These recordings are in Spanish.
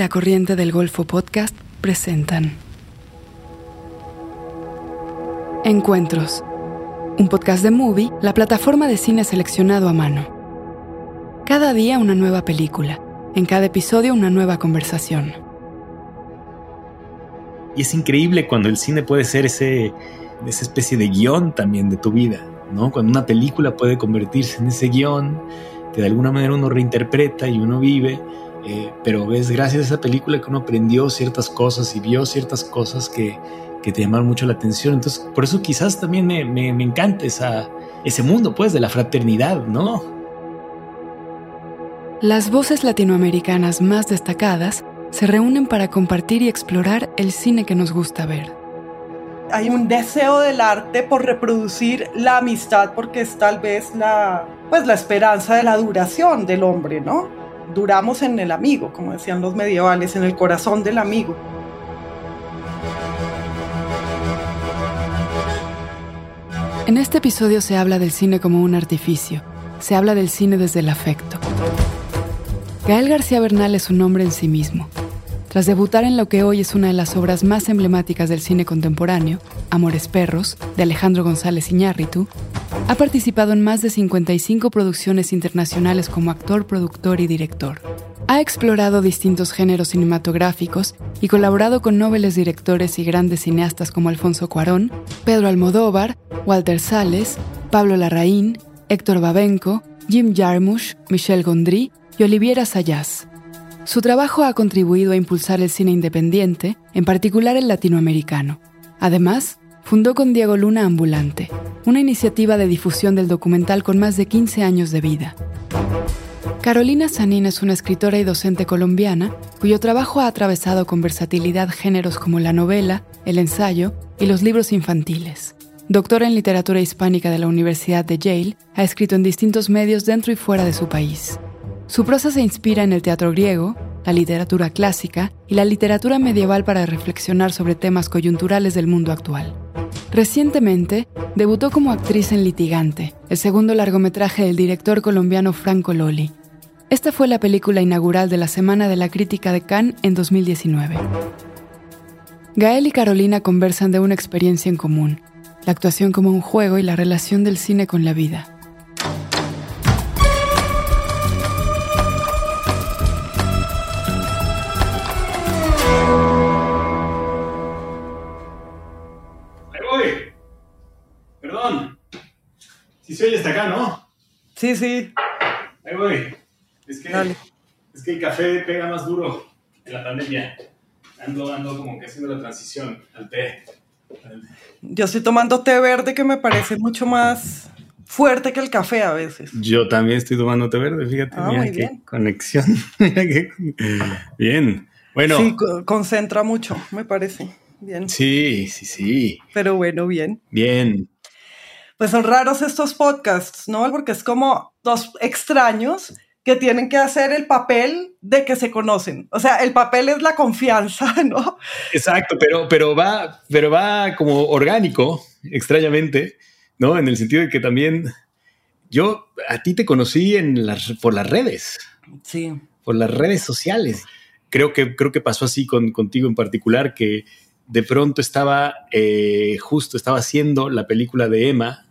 La Corriente del Golfo Podcast presentan Encuentros, un podcast de Movie, la plataforma de cine seleccionado a mano. Cada día una nueva película, en cada episodio una nueva conversación. Y es increíble cuando el cine puede ser ese, esa especie de guion también de tu vida, ¿no? Cuando una película puede convertirse en ese guion que de alguna manera uno reinterpreta y uno vive eh, pero ves, gracias a esa película que uno aprendió ciertas cosas y vio ciertas cosas que, que te llamaron mucho la atención. Entonces, por eso quizás también me, me, me encanta esa, ese mundo, pues, de la fraternidad, ¿no? Las voces latinoamericanas más destacadas se reúnen para compartir y explorar el cine que nos gusta ver. Hay un deseo del arte por reproducir la amistad porque es tal vez la, pues, la esperanza de la duración del hombre, ¿no? Duramos en el amigo, como decían los medievales, en el corazón del amigo. En este episodio se habla del cine como un artificio, se habla del cine desde el afecto. Gael García Bernal es un hombre en sí mismo. Tras debutar en lo que hoy es una de las obras más emblemáticas del cine contemporáneo, Amores Perros, de Alejandro González Iñárritu, ha participado en más de 55 producciones internacionales como actor, productor y director. Ha explorado distintos géneros cinematográficos y colaborado con nobles directores y grandes cineastas como Alfonso Cuarón, Pedro Almodóvar, Walter Sales, Pablo Larraín, Héctor Babenco, Jim Jarmusch, Michel Gondry y Oliviera Sayas. Su trabajo ha contribuido a impulsar el cine independiente, en particular el latinoamericano. Además, fundó con Diego Luna Ambulante, una iniciativa de difusión del documental con más de 15 años de vida. Carolina Sanín es una escritora y docente colombiana cuyo trabajo ha atravesado con versatilidad géneros como la novela, el ensayo y los libros infantiles. Doctora en literatura hispánica de la Universidad de Yale, ha escrito en distintos medios dentro y fuera de su país. Su prosa se inspira en el teatro griego, la literatura clásica y la literatura medieval para reflexionar sobre temas coyunturales del mundo actual. Recientemente, debutó como actriz en Litigante, el segundo largometraje del director colombiano Franco Loli. Esta fue la película inaugural de la Semana de la Crítica de Cannes en 2019. Gael y Carolina conversan de una experiencia en común, la actuación como un juego y la relación del cine con la vida. Si se oye hasta acá, ¿no? Sí, sí. Ahí voy. Es que, es que el café pega más duro en la pandemia. Ando, ando como que haciendo la transición al té. Yo estoy tomando té verde que me parece mucho más fuerte que el café a veces. Yo también estoy tomando té verde, fíjate. Ah, mira qué conexión. bien. Bueno. Sí, concentra mucho, me parece. Bien. Sí, sí, sí. Pero bueno, bien. Bien pues son raros estos podcasts, ¿no? Porque es como dos extraños que tienen que hacer el papel de que se conocen. O sea, el papel es la confianza, ¿no? Exacto, pero, pero, va, pero va como orgánico, extrañamente, ¿no? En el sentido de que también yo a ti te conocí en las, por las redes. Sí. Por las redes sociales. Creo que, creo que pasó así con, contigo en particular, que de pronto estaba, eh, justo estaba haciendo la película de Emma,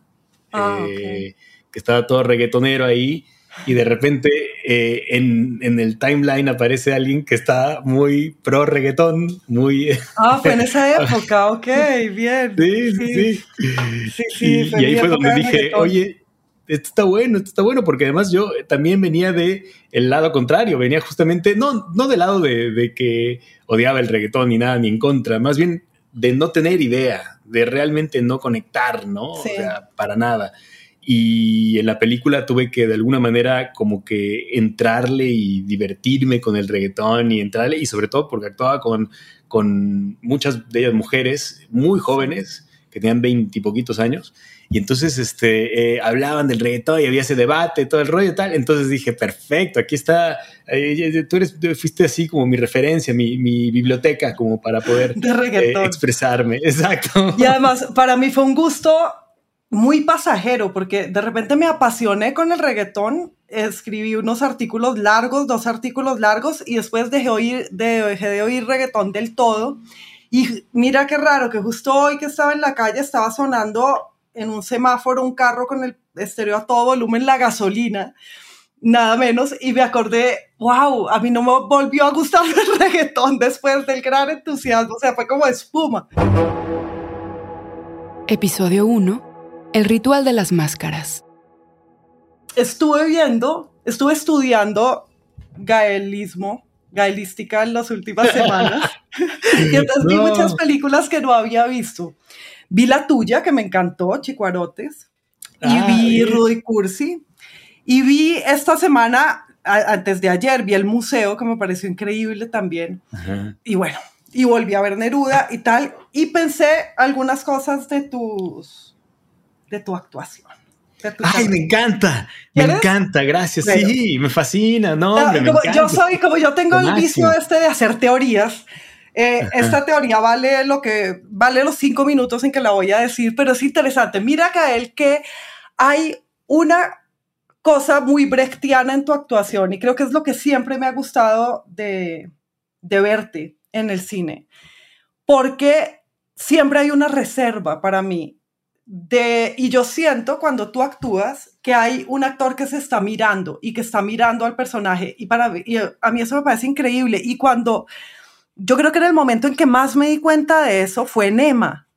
Ah, eh, que estaba todo reggaetonero ahí y de repente eh, en, el timeline aparece alguien que está muy pro reggaetón, muy... Ah, fue en esa época, ok, bien. Sí, sí, sí. y, ahí fue donde dije, oye, esto está bueno, esto está bueno, porque además yo también venía de el lado contrario, venía justamente, no, no del lado de, de que odiaba el reggaetón ni nada, ni en contra, más bien de no tener idea, de realmente no conectar, ¿no? O sea, para nada. Y en la película tuve que de alguna manera como que entrarle y divertirme con el reggaetón y entrarle, y sobre todo porque actuaba con, con muchas de ellas mujeres muy jóvenes, que tenían veintipoquitos años, y entonces este, eh, hablaban del reggaetón y había ese debate, todo el rollo y tal. Entonces dije, perfecto, aquí está, eh, tú eres, fuiste así como mi referencia, mi, mi biblioteca, como para poder eh, expresarme. Exacto. Y además, para mí fue un gusto muy pasajero, porque de repente me apasioné con el reggaetón, escribí unos artículos largos, dos artículos largos, y después dejé, oír, dejé de oír reggaetón del todo. Y mira qué raro, que justo hoy que estaba en la calle estaba sonando en un semáforo un carro con el estéreo a todo volumen, la gasolina, nada menos, y me acordé, wow, a mí no me volvió a gustar el reggaetón después del gran entusiasmo, o sea, fue como espuma. Episodio 1 el ritual de las máscaras. Estuve viendo, estuve estudiando gaelismo, gaelística en las últimas semanas. y entonces vi muchas películas que no había visto. Vi la tuya, que me encantó, Chicuarotes. Y vi Rudy Cursi. Y vi esta semana, antes de ayer, vi el museo, que me pareció increíble también. Y bueno, y volví a ver Neruda y tal. Y pensé algunas cosas de tus de tu actuación. Ay, me encanta, me encanta, gracias. Sí, me fascina, no, Yo soy, como yo tengo el vicio este de hacer teorías, eh, esta teoría vale lo que vale los cinco minutos en que la voy a decir, pero es interesante. Mira, Gael, que hay una cosa muy brechtiana en tu actuación y creo que es lo que siempre me ha gustado de, de verte en el cine, porque siempre hay una reserva para mí de, y yo siento cuando tú actúas que hay un actor que se está mirando y que está mirando al personaje y para y a mí eso me parece increíble y cuando yo creo que en el momento en que más me di cuenta de eso fue en Emma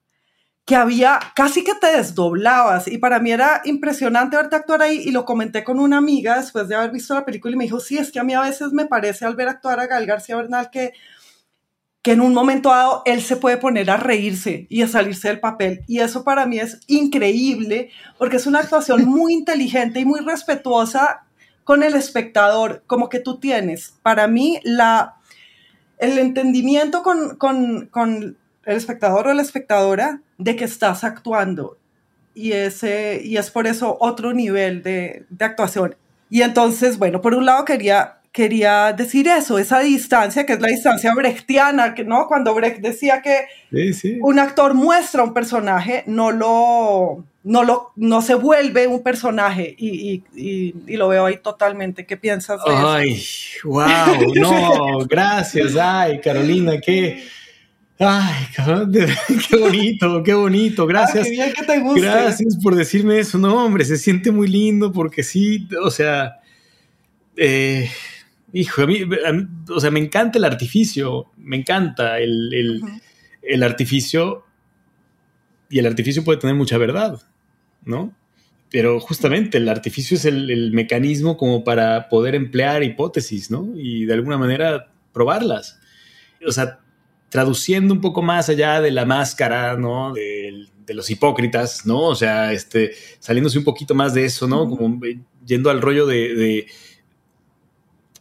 que había casi que te desdoblabas y para mí era impresionante verte actuar ahí y lo comenté con una amiga después de haber visto la película y me dijo, sí, es que a mí a veces me parece al ver actuar a Gal García Bernal que que en un momento dado él se puede poner a reírse y a salirse del papel. Y eso para mí es increíble porque es una actuación muy inteligente y muy respetuosa con el espectador, como que tú tienes. Para mí, la, el entendimiento con, con, con el espectador o la espectadora de que estás actuando. Y, ese, y es por eso otro nivel de, de actuación. Y entonces, bueno, por un lado quería quería decir eso, esa distancia, que es la distancia brechtiana, que, ¿no? Cuando Brecht decía que un actor muestra un personaje, no lo, no lo, no se vuelve un personaje, y, y, y, lo veo ahí totalmente. ¿Qué piensas de ay, eso? wow, no, gracias, ay, Carolina, qué... Ay, qué bonito, qué bonito, gracias. Ay, que te guste. Gracias por decirme eso, no, hombre, se siente muy lindo porque sí, o sea, eh, Hijo, a mí, o sea, me encanta el artificio, me encanta el, artificio y el artificio puede tener mucha verdad, ¿no? Pero justamente el artificio es el, mecanismo como para poder emplear hipótesis, ¿no? Y de alguna manera probarlas. O sea, traduciendo un poco más allá de la máscara, ¿no? De, los hipócritas, ¿no? O sea, este, saliéndose un poquito más de eso, ¿no? Como yendo al rollo de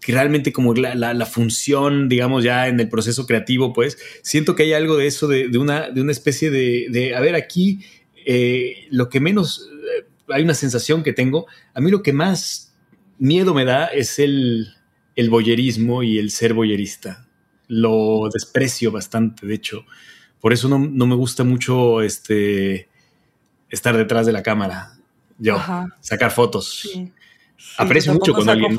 que realmente como la, función, digamos, ya en el proceso creativo, pues siento que hay algo de eso, de, una, de una especie de, a ver, aquí eh, lo que menos, eh, hay una sensación que tengo, a mí lo que más miedo me da es el, el boyerismo y el ser boyerista. Lo desprecio bastante, de hecho. Por eso no, me gusta mucho este, estar detrás de la cámara, yo, sacar fotos. Aprecio mucho cuando alguien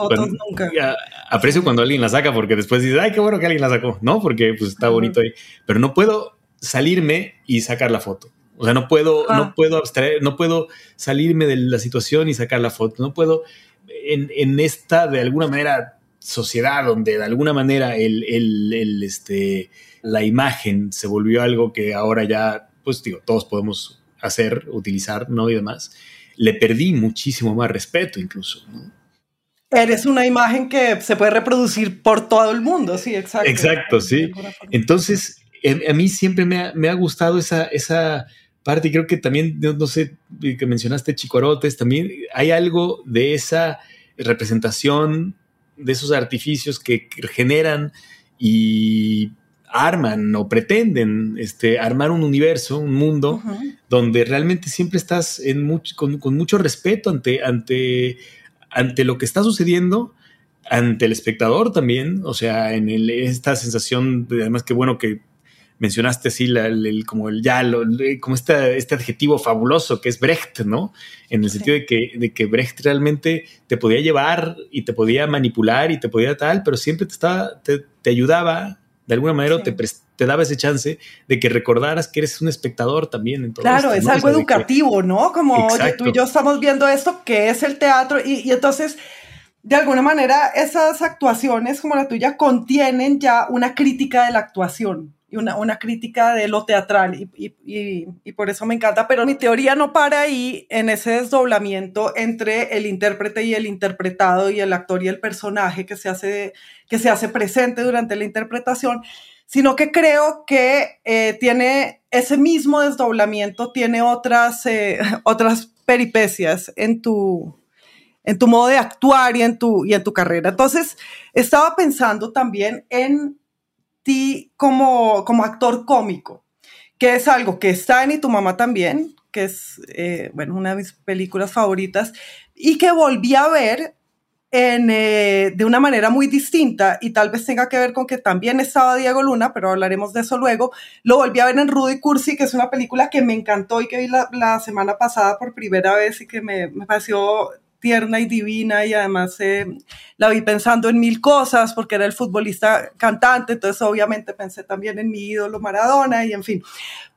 aprecio cuando alguien la saca porque después dices ay qué bueno que alguien la sacó no porque pues está bonito ahí. Pero no puedo salirme y sacar la foto o sea no puedo no puedo abstraer no puedo salirme de la situación y sacar la foto no puedo en, en esta de alguna manera sociedad donde de alguna manera el, el, el, este la imagen se volvió algo que ahora ya pues digo todos podemos hacer utilizar no y demás le perdí muchísimo más respeto incluso. Eres una imagen que se puede reproducir por todo el mundo, sí, exacto. Exacto, sí. Entonces, a mí siempre me ha, gustado esa, esa parte, creo que también, no, sé, que mencionaste Chicuarotes, también hay algo de esa representación, de esos artificios que generan y arman o pretenden este, armar un universo, un mundo, donde realmente siempre estás en con, mucho respeto ante, ante, ante lo que está sucediendo, ante el espectador también, o sea, en esta sensación, de, además que bueno que mencionaste así el, como el ya, como este, este adjetivo fabuloso que es Brecht, ¿no? En el sentido de, que, de que Brecht realmente te podía llevar y te podía manipular y te podía tal, pero siempre te, estaba, te, ayudaba, de alguna manera te, te, daba ese chance de que recordaras que eres un espectador también. En todo claro, es algo educativo, ¿no? Como, oye, tú y yo estamos viendo esto, que es el teatro? y, y entonces de alguna manera esas actuaciones como la tuya contienen ya una crítica de la actuación una, una crítica de lo teatral y, y, y, por eso me encanta, pero mi teoría no para ahí en ese desdoblamiento entre el intérprete y el interpretado y el actor y el personaje que se hace, que se hace presente durante la interpretación, sino que creo que eh, tiene ese mismo desdoblamiento, tiene otras, eh, otras peripecias en tu, en tu modo de actuar y en tu, y en tu carrera. Entonces, estaba pensando también en ti como, como actor cómico, que es algo que está en Y tu mamá también, que es, eh, bueno, una de mis películas favoritas, y que volví a ver en, eh, de una manera muy distinta y tal vez tenga que ver con que también estaba Diego Luna, pero hablaremos de eso luego. Lo volví a ver en Rudy Cursi, que es una película que me encantó y que vi la, la semana pasada por primera vez y que me, me pareció tierna y divina y además eh, la vi pensando en mil cosas porque era el futbolista cantante, entonces obviamente pensé también en mi ídolo Maradona y en fin.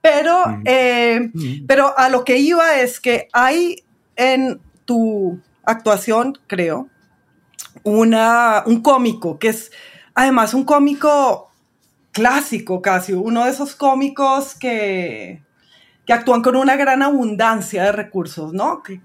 Pero, eh, pero a lo que iba es que hay en tu actuación, creo, una, un cómico que es además un cómico clásico casi, uno de esos cómicos que, que actúan con una gran abundancia de recursos, ¿no? Que,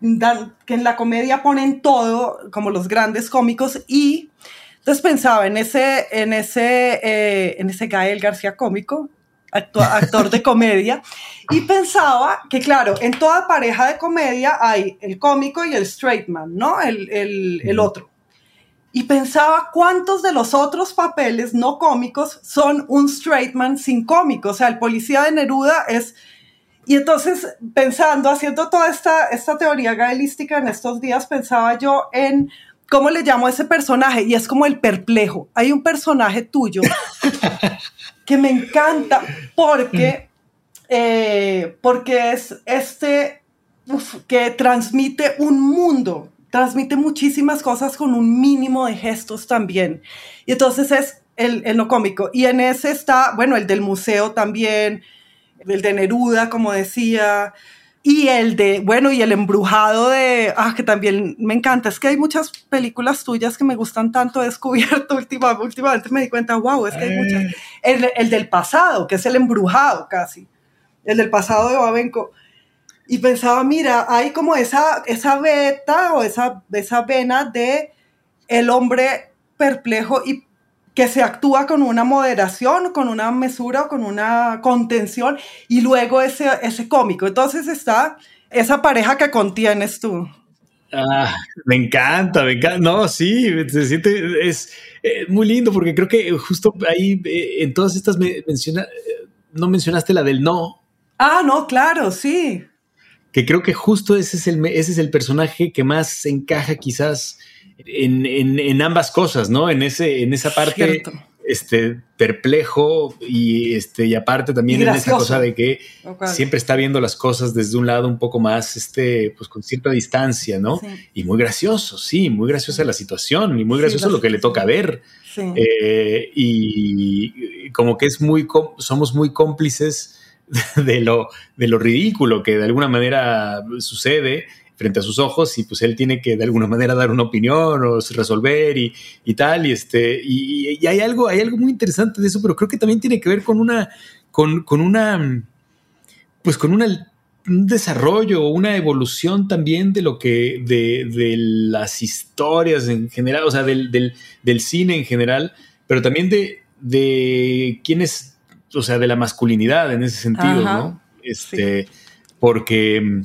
que en la comedia ponen todo, como los grandes cómicos, y entonces pensaba en ese, en ese, eh, en ese Gael García cómico, actor de comedia, y pensaba que, claro, en toda pareja de comedia hay el cómico y el straight man, ¿no? El, el, el otro. Y pensaba cuántos de los otros papeles no cómicos son un straight man sin cómico. O sea, el policía de Neruda es y entonces, pensando, haciendo toda esta, esta teoría gaelística en estos días, pensaba yo en cómo le llamo a ese personaje, y es como el perplejo. Hay un personaje tuyo que me encanta porque, eh, porque es este que transmite un mundo, transmite muchísimas cosas con un mínimo de gestos también. Y entonces es el, el no cómico. Y en ese está, bueno, el del museo también, el de Neruda, como decía, y el de, bueno, y el embrujado de, ah, que también me encanta, es que hay muchas películas tuyas que me gustan tanto, he descubierto últimamente, últimamente me di cuenta, wow, es que hay muchas. Eh. El, el, del pasado, que es el embrujado casi, el del pasado de Babenco. Y pensaba, mira, hay como esa, esa beta o esa, esa vena de el hombre perplejo y que se actúa con una moderación, con una mesura, con una contención y luego ese, ese cómico. Entonces está esa pareja que contienes tú. Ah, me encanta, me encanta. No, sí, se siente, es eh, muy lindo porque creo que justo ahí eh, en todas estas menciona, eh, no mencionaste la del no. Ah, no, claro, sí. Que creo que justo ese es el, ese es el personaje que más encaja quizás en, ambas cosas, ¿no? En, ese, en esa parte este, perplejo y, este, y aparte también en esa cosa de que siempre está viendo las cosas desde un lado un poco más, este, pues con cierta distancia, ¿no? Y muy gracioso, sí, muy graciosa la situación y muy gracioso lo que le toca ver. Eh, y, como que es muy, somos muy cómplices de lo, de lo ridículo que de alguna manera sucede frente a sus ojos y pues él tiene que de alguna manera dar una opinión o resolver y, y tal. Y, este, y, hay, algo, hay algo muy interesante de eso, pero creo que también tiene que ver con una, con, con una, pues con una, un desarrollo, una evolución también de lo que, de, de las historias en general, o sea, del, del, del cine en general, pero también de, de quién es, o sea, de la masculinidad en ese sentido, ¿no? Este, porque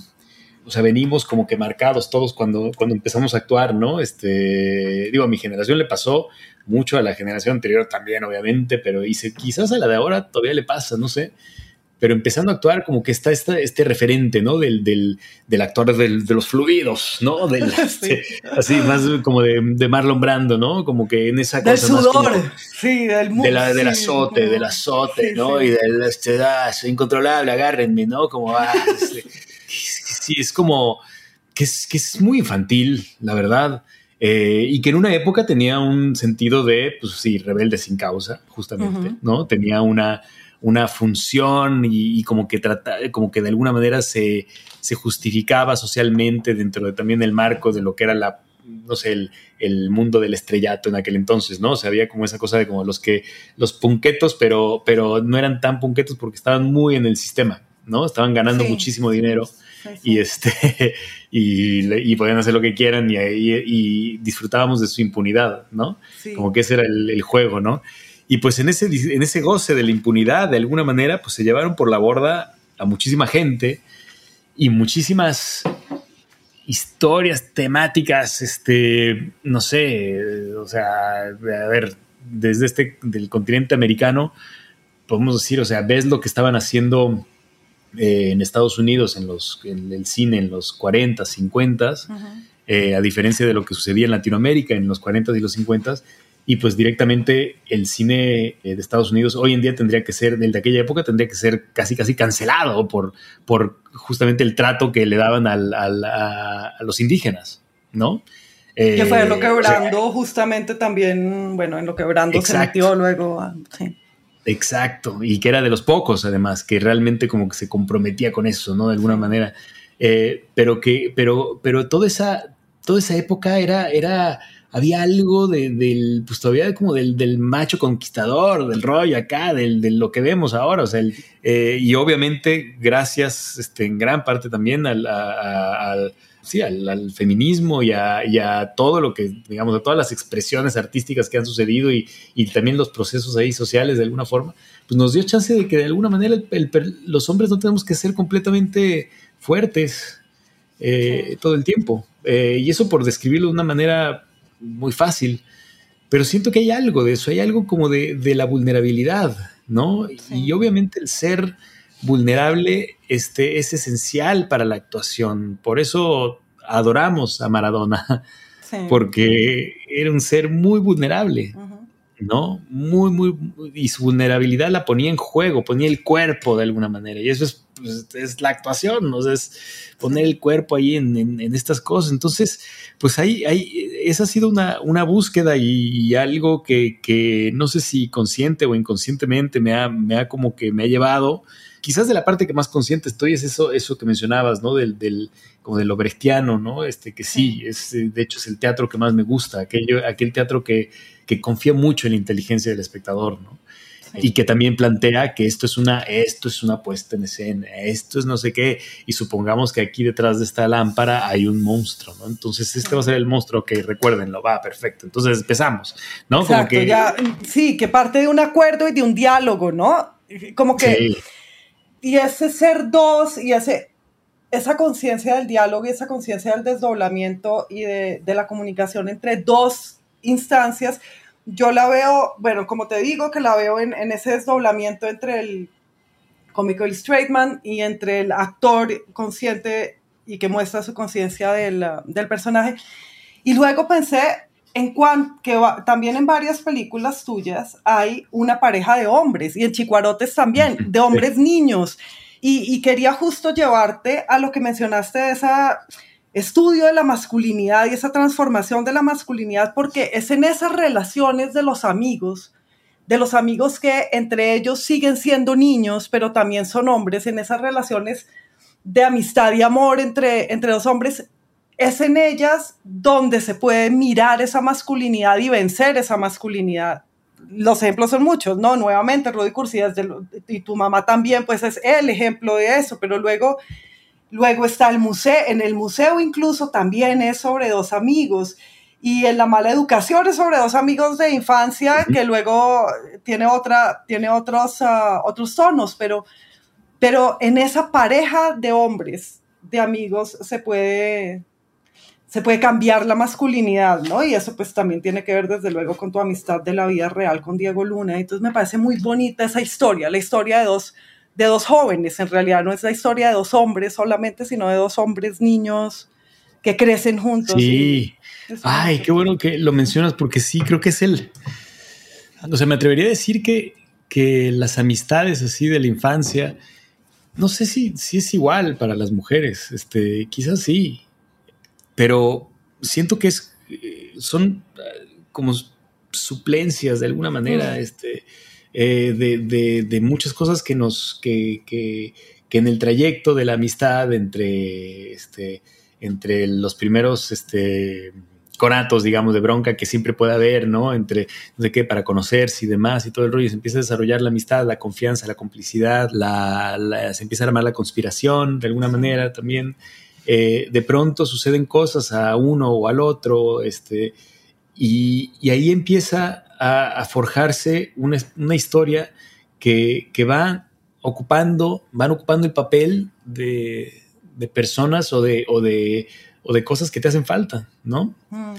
o sea, venimos como que marcados todos cuando, cuando empezamos a actuar, ¿no? Este, digo, a mi generación le pasó mucho, a la generación anterior también, obviamente, pero quizás a la de ahora todavía le pasa, no sé. pero empezando a actuar como que está este referente, ¿no? Del, del, del actor del, de los fluidos, ¿no? Del, este, así, más como de, de, Marlon Brando, ¿no? Como que en esa del sudor, sí, del de la, del azote, del azote, ¿no? Y del, este, ah, soy incontrolable, agárrenme, ¿no? Como, ah, este, sí, es como, que es, que es muy infantil, la verdad. Eh, y que en una época tenía un sentido de, pues sí, rebelde sin causa, justamente, ¿no? Tenía una, una función y, como, que trata, como que de alguna manera se, se, justificaba socialmente dentro de también el marco de lo que era la, no sé, el, el, mundo del estrellato en aquel entonces, ¿no? O sea, había como esa cosa de como los que, los punquetos, pero, pero no eran tan punquetos porque estaban muy en el sistema, ¿no? Estaban ganando muchísimo dinero y este y, podían hacer lo que quieran y, disfrutábamos de su impunidad, ¿no? Como que ese era el, juego, ¿no? Y pues en ese, en ese goce de la impunidad, de alguna manera, pues se llevaron por la borda a muchísima gente y muchísimas historias temáticas, este, no sé, o sea, a ver, desde este, del continente americano, podemos decir, o sea, ves lo que estaban haciendo eh, en Estados Unidos, en, los, en el cine en los 40, 50, eh, a diferencia de lo que sucedía en Latinoamérica en los 40 y los 50, y pues directamente el cine eh, de Estados Unidos hoy en día tendría que ser, el de aquella época tendría que ser casi casi cancelado por, por justamente el trato que le daban a, los indígenas, ¿no? que fue lo quebrando justamente también, bueno, en lo quebrando se metió luego. sí. Exacto, y que era de los pocos además, que realmente como que se comprometía con eso, ¿no? De alguna manera. Eh, pero que, pero, pero toda esa, toda esa época era, era, había algo de, del, pues todavía como del, del, macho conquistador, del rollo acá, del, de lo que vemos ahora, o sea, eh, y obviamente gracias, este, en gran parte también al, al sí, al, feminismo y a, todo lo que, digamos, a todas las expresiones artísticas que han sucedido y, también los procesos ahí sociales de alguna forma, pues nos dio chance de que de alguna manera los hombres no tenemos que ser completamente fuertes eh, todo el tiempo. Eh, y eso por describirlo de una manera muy fácil, pero siento que hay algo de eso, hay algo como de, la vulnerabilidad, ¿no? Y obviamente el ser vulnerable este, es esencial para la actuación. Por eso adoramos a Maradona, porque era un ser muy vulnerable, ¿no? Muy, muy, y su vulnerabilidad la ponía en juego, ponía el cuerpo de alguna manera. Y eso es, pues, la actuación, ¿no? es poner el cuerpo ahí en, estas cosas. Entonces, pues ahí, ahí esa ha sido una, búsqueda y, algo que, no sé si consciente o inconscientemente me ha, me ha como que me ha llevado quizás de la parte que más consciente estoy es eso, eso que mencionabas, ¿no? Del, del como de lo brechtiano, ¿no? Este, que sí, es, de hecho es el teatro que más me gusta, aquello, aquel teatro que, que confía mucho en la inteligencia del espectador, ¿no? y que también plantea que esto es una esto es una puesta en escena, esto es no sé qué y supongamos que aquí detrás de esta lámpara hay un monstruo, ¿no? Entonces este va a ser el monstruo que recuérdenlo, va perfecto. Entonces empezamos, ¿no? Exacto, que ya, sí, que parte de un acuerdo y de un diálogo, ¿no? Como que y ese ser dos y ese, esa conciencia del diálogo y esa conciencia del desdoblamiento y de, de, la comunicación entre dos instancias, yo la veo, bueno, como te digo, que la veo en, en ese desdoblamiento entre el cómico el straightman y entre el actor consciente y que muestra su conciencia del, del personaje. Y luego pensé en cuanto que también en varias películas tuyas hay una pareja de hombres y en Chicuarotes también, de hombres niños. Y, quería justo llevarte a lo que mencionaste de ese estudio de la masculinidad y esa transformación de la masculinidad, porque es en esas relaciones de los amigos, de los amigos que entre ellos siguen siendo niños, pero también son hombres, en esas relaciones de amistad y amor entre, entre dos hombres, es en ellas donde se puede mirar esa masculinidad y vencer esa masculinidad. Los ejemplos son muchos, ¿no? Nuevamente, Rudy Cursi, y tu mamá también, pues es el ejemplo de eso, pero luego, luego está el museo, en el museo incluso también es sobre dos amigos, y en la mala educación es sobre dos amigos de infancia que luego tiene, otra, tiene otros, ah, otros tonos, pero, pero en esa pareja de hombres, de amigos, se puede, se puede cambiar la masculinidad, ¿no? Y eso pues también tiene que ver desde luego con tu amistad de la vida real con Diego Luna. Entonces me parece muy bonita esa historia, la historia de dos, de dos jóvenes, en realidad no es la historia de dos hombres solamente, sino de dos hombres niños que crecen juntos. Sí. Ay, qué bueno que lo mencionas porque sí, creo que es el... O sea, me atrevería a decir que, que las amistades así de la infancia, no sé si, si es igual para las mujeres, este, quizás sí, pero siento que es, eh, son eh, como suplencias de alguna manera, mm. este, eh, de, muchas cosas que nos, que, que, en el trayecto de la amistad entre, este, entre los primeros, este, conatos, digamos, de bronca que siempre puede haber, ¿no? Entre, no sé qué, para conocerse y demás y todo el rollo. Se empieza a desarrollar la amistad, la confianza, la complicidad, la, se empieza a armar la conspiración de alguna manera también. Eh, de pronto suceden cosas a uno o al otro, este, y, ahí empieza a, forjarse una, historia que, va ocupando, van ocupando el papel de, personas o de, o, de, o de cosas que te hacen falta, ¿no? Mm.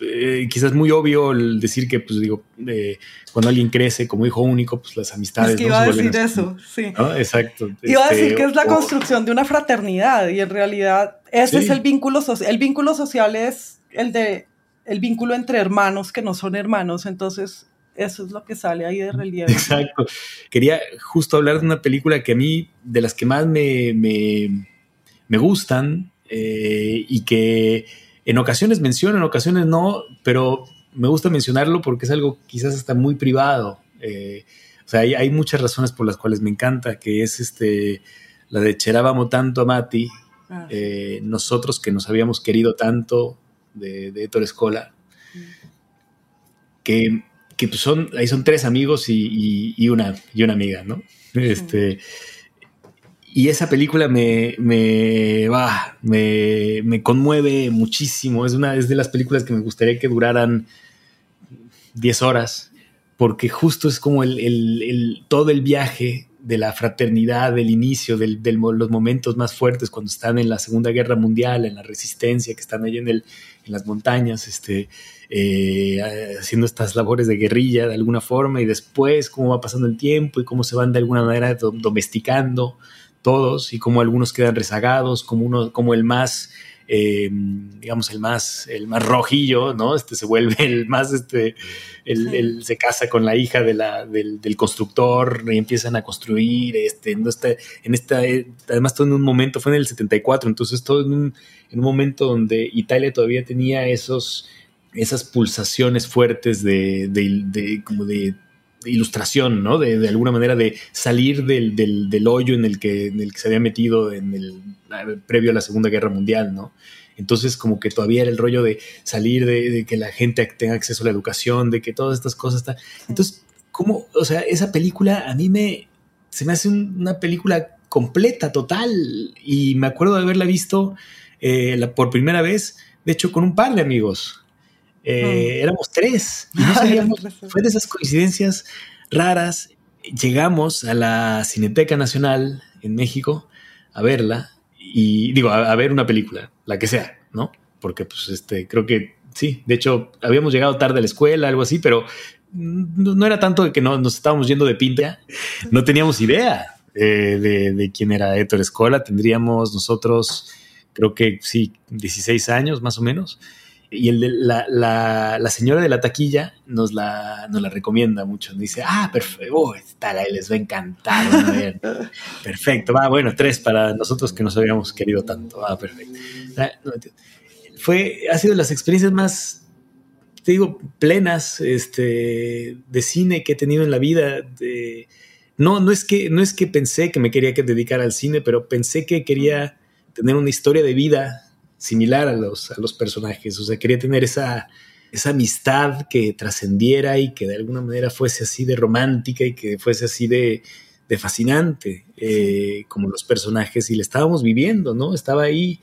Eh, quizás muy obvio el decir que, pues digo, eh, cuando alguien crece como hijo único, pues las amistades. Es que iba a decir eso, sí. Exacto. Iba a decir este, que es la construcción de una fraternidad y en realidad ese es el vínculo social. El vínculo social es el de el vínculo entre hermanos que no son hermanos, entonces eso es lo que sale ahí de relieve. Exacto. Quería justo hablar de una película que a mí, de las que más me, me, gustan eh, y que en ocasiones menciono, en ocasiones no, pero me gusta mencionarlo porque es algo quizás hasta muy privado. Eh, o sea, hay, muchas razones por las cuales me encanta, que es este, la de Cherábamo tanto a Mati, ah, eh, nosotros que nos habíamos querido tanto, de, de Héctor Escola, que, que pues son, ahí son tres amigos y, una, y una amiga, ¿no? Este, y esa película me, me, va, me, me, conmueve muchísimo. Es una es de las películas que me gustaría que duraran 10 horas, porque justo es como el, el, todo el viaje de la fraternidad, del inicio, de los momentos más fuertes cuando están en la Segunda Guerra Mundial, en la resistencia, que están ahí en, el, en las montañas, este, eh, haciendo estas labores de guerrilla de alguna forma, y después cómo va pasando el tiempo y cómo se van de alguna manera domesticando todos y cómo algunos quedan rezagados, como, uno, como el más Em, digamos, el más, el más rojillo, ¿no? Este se vuelve el más, este, el, se casa con la hija de la, del, constructor y empiezan a construir, este, en esta, en esta, además todo en un momento, fue en el 74, entonces todo en un, en un momento donde Italia todavía tenía esos, esas pulsaciones fuertes de, de, de como de ilustración, ¿no? De, alguna manera de salir del, del, hoyo en el, que, en el que se había metido en el, previo a la Segunda Guerra Mundial, ¿no? Entonces, como que todavía era el rollo de salir, de, que la gente tenga acceso a la educación, de que todas estas cosas están. Entonces, ¿cómo? O sea, esa película a mí me. Se me hace una película completa, total. Y me acuerdo de haberla visto eh, la, por primera vez, de hecho, con un par de amigos. Eh, mm. Éramos tres. No sabíamos, fue de esas coincidencias raras. Llegamos a la Cineteca Nacional en México a verla y digo, a, ver una película, la que sea, ¿no? Porque pues este, creo que sí, de hecho habíamos llegado tarde a la escuela, algo así, pero no, era tanto de que no, nos estábamos yendo de pinta, no teníamos idea eh, de, de, quién era Héctor Escola, tendríamos nosotros, creo que sí, 16 años más o menos y el de la, la, señora de la taquilla nos la, nos la recomienda mucho. Nos dice, ah, perfecto, oh, esta les va a encantar. perfecto, va, bueno, tres para nosotros que nos habíamos querido tanto. Ah, perfecto. Fue, ha sido de las experiencias más, te digo, plenas este, de cine que he tenido en la vida. De, no, no, es que, no es que pensé que me quería que dedicar al cine, pero pensé que quería tener una historia de vida similar a los, a los personajes. O sea, quería tener esa, esa amistad que trascendiera y que de alguna manera fuese así de romántica y que fuese así de, de fascinante, eh, como los personajes. Y le estábamos viviendo, ¿no? Estaba ahí.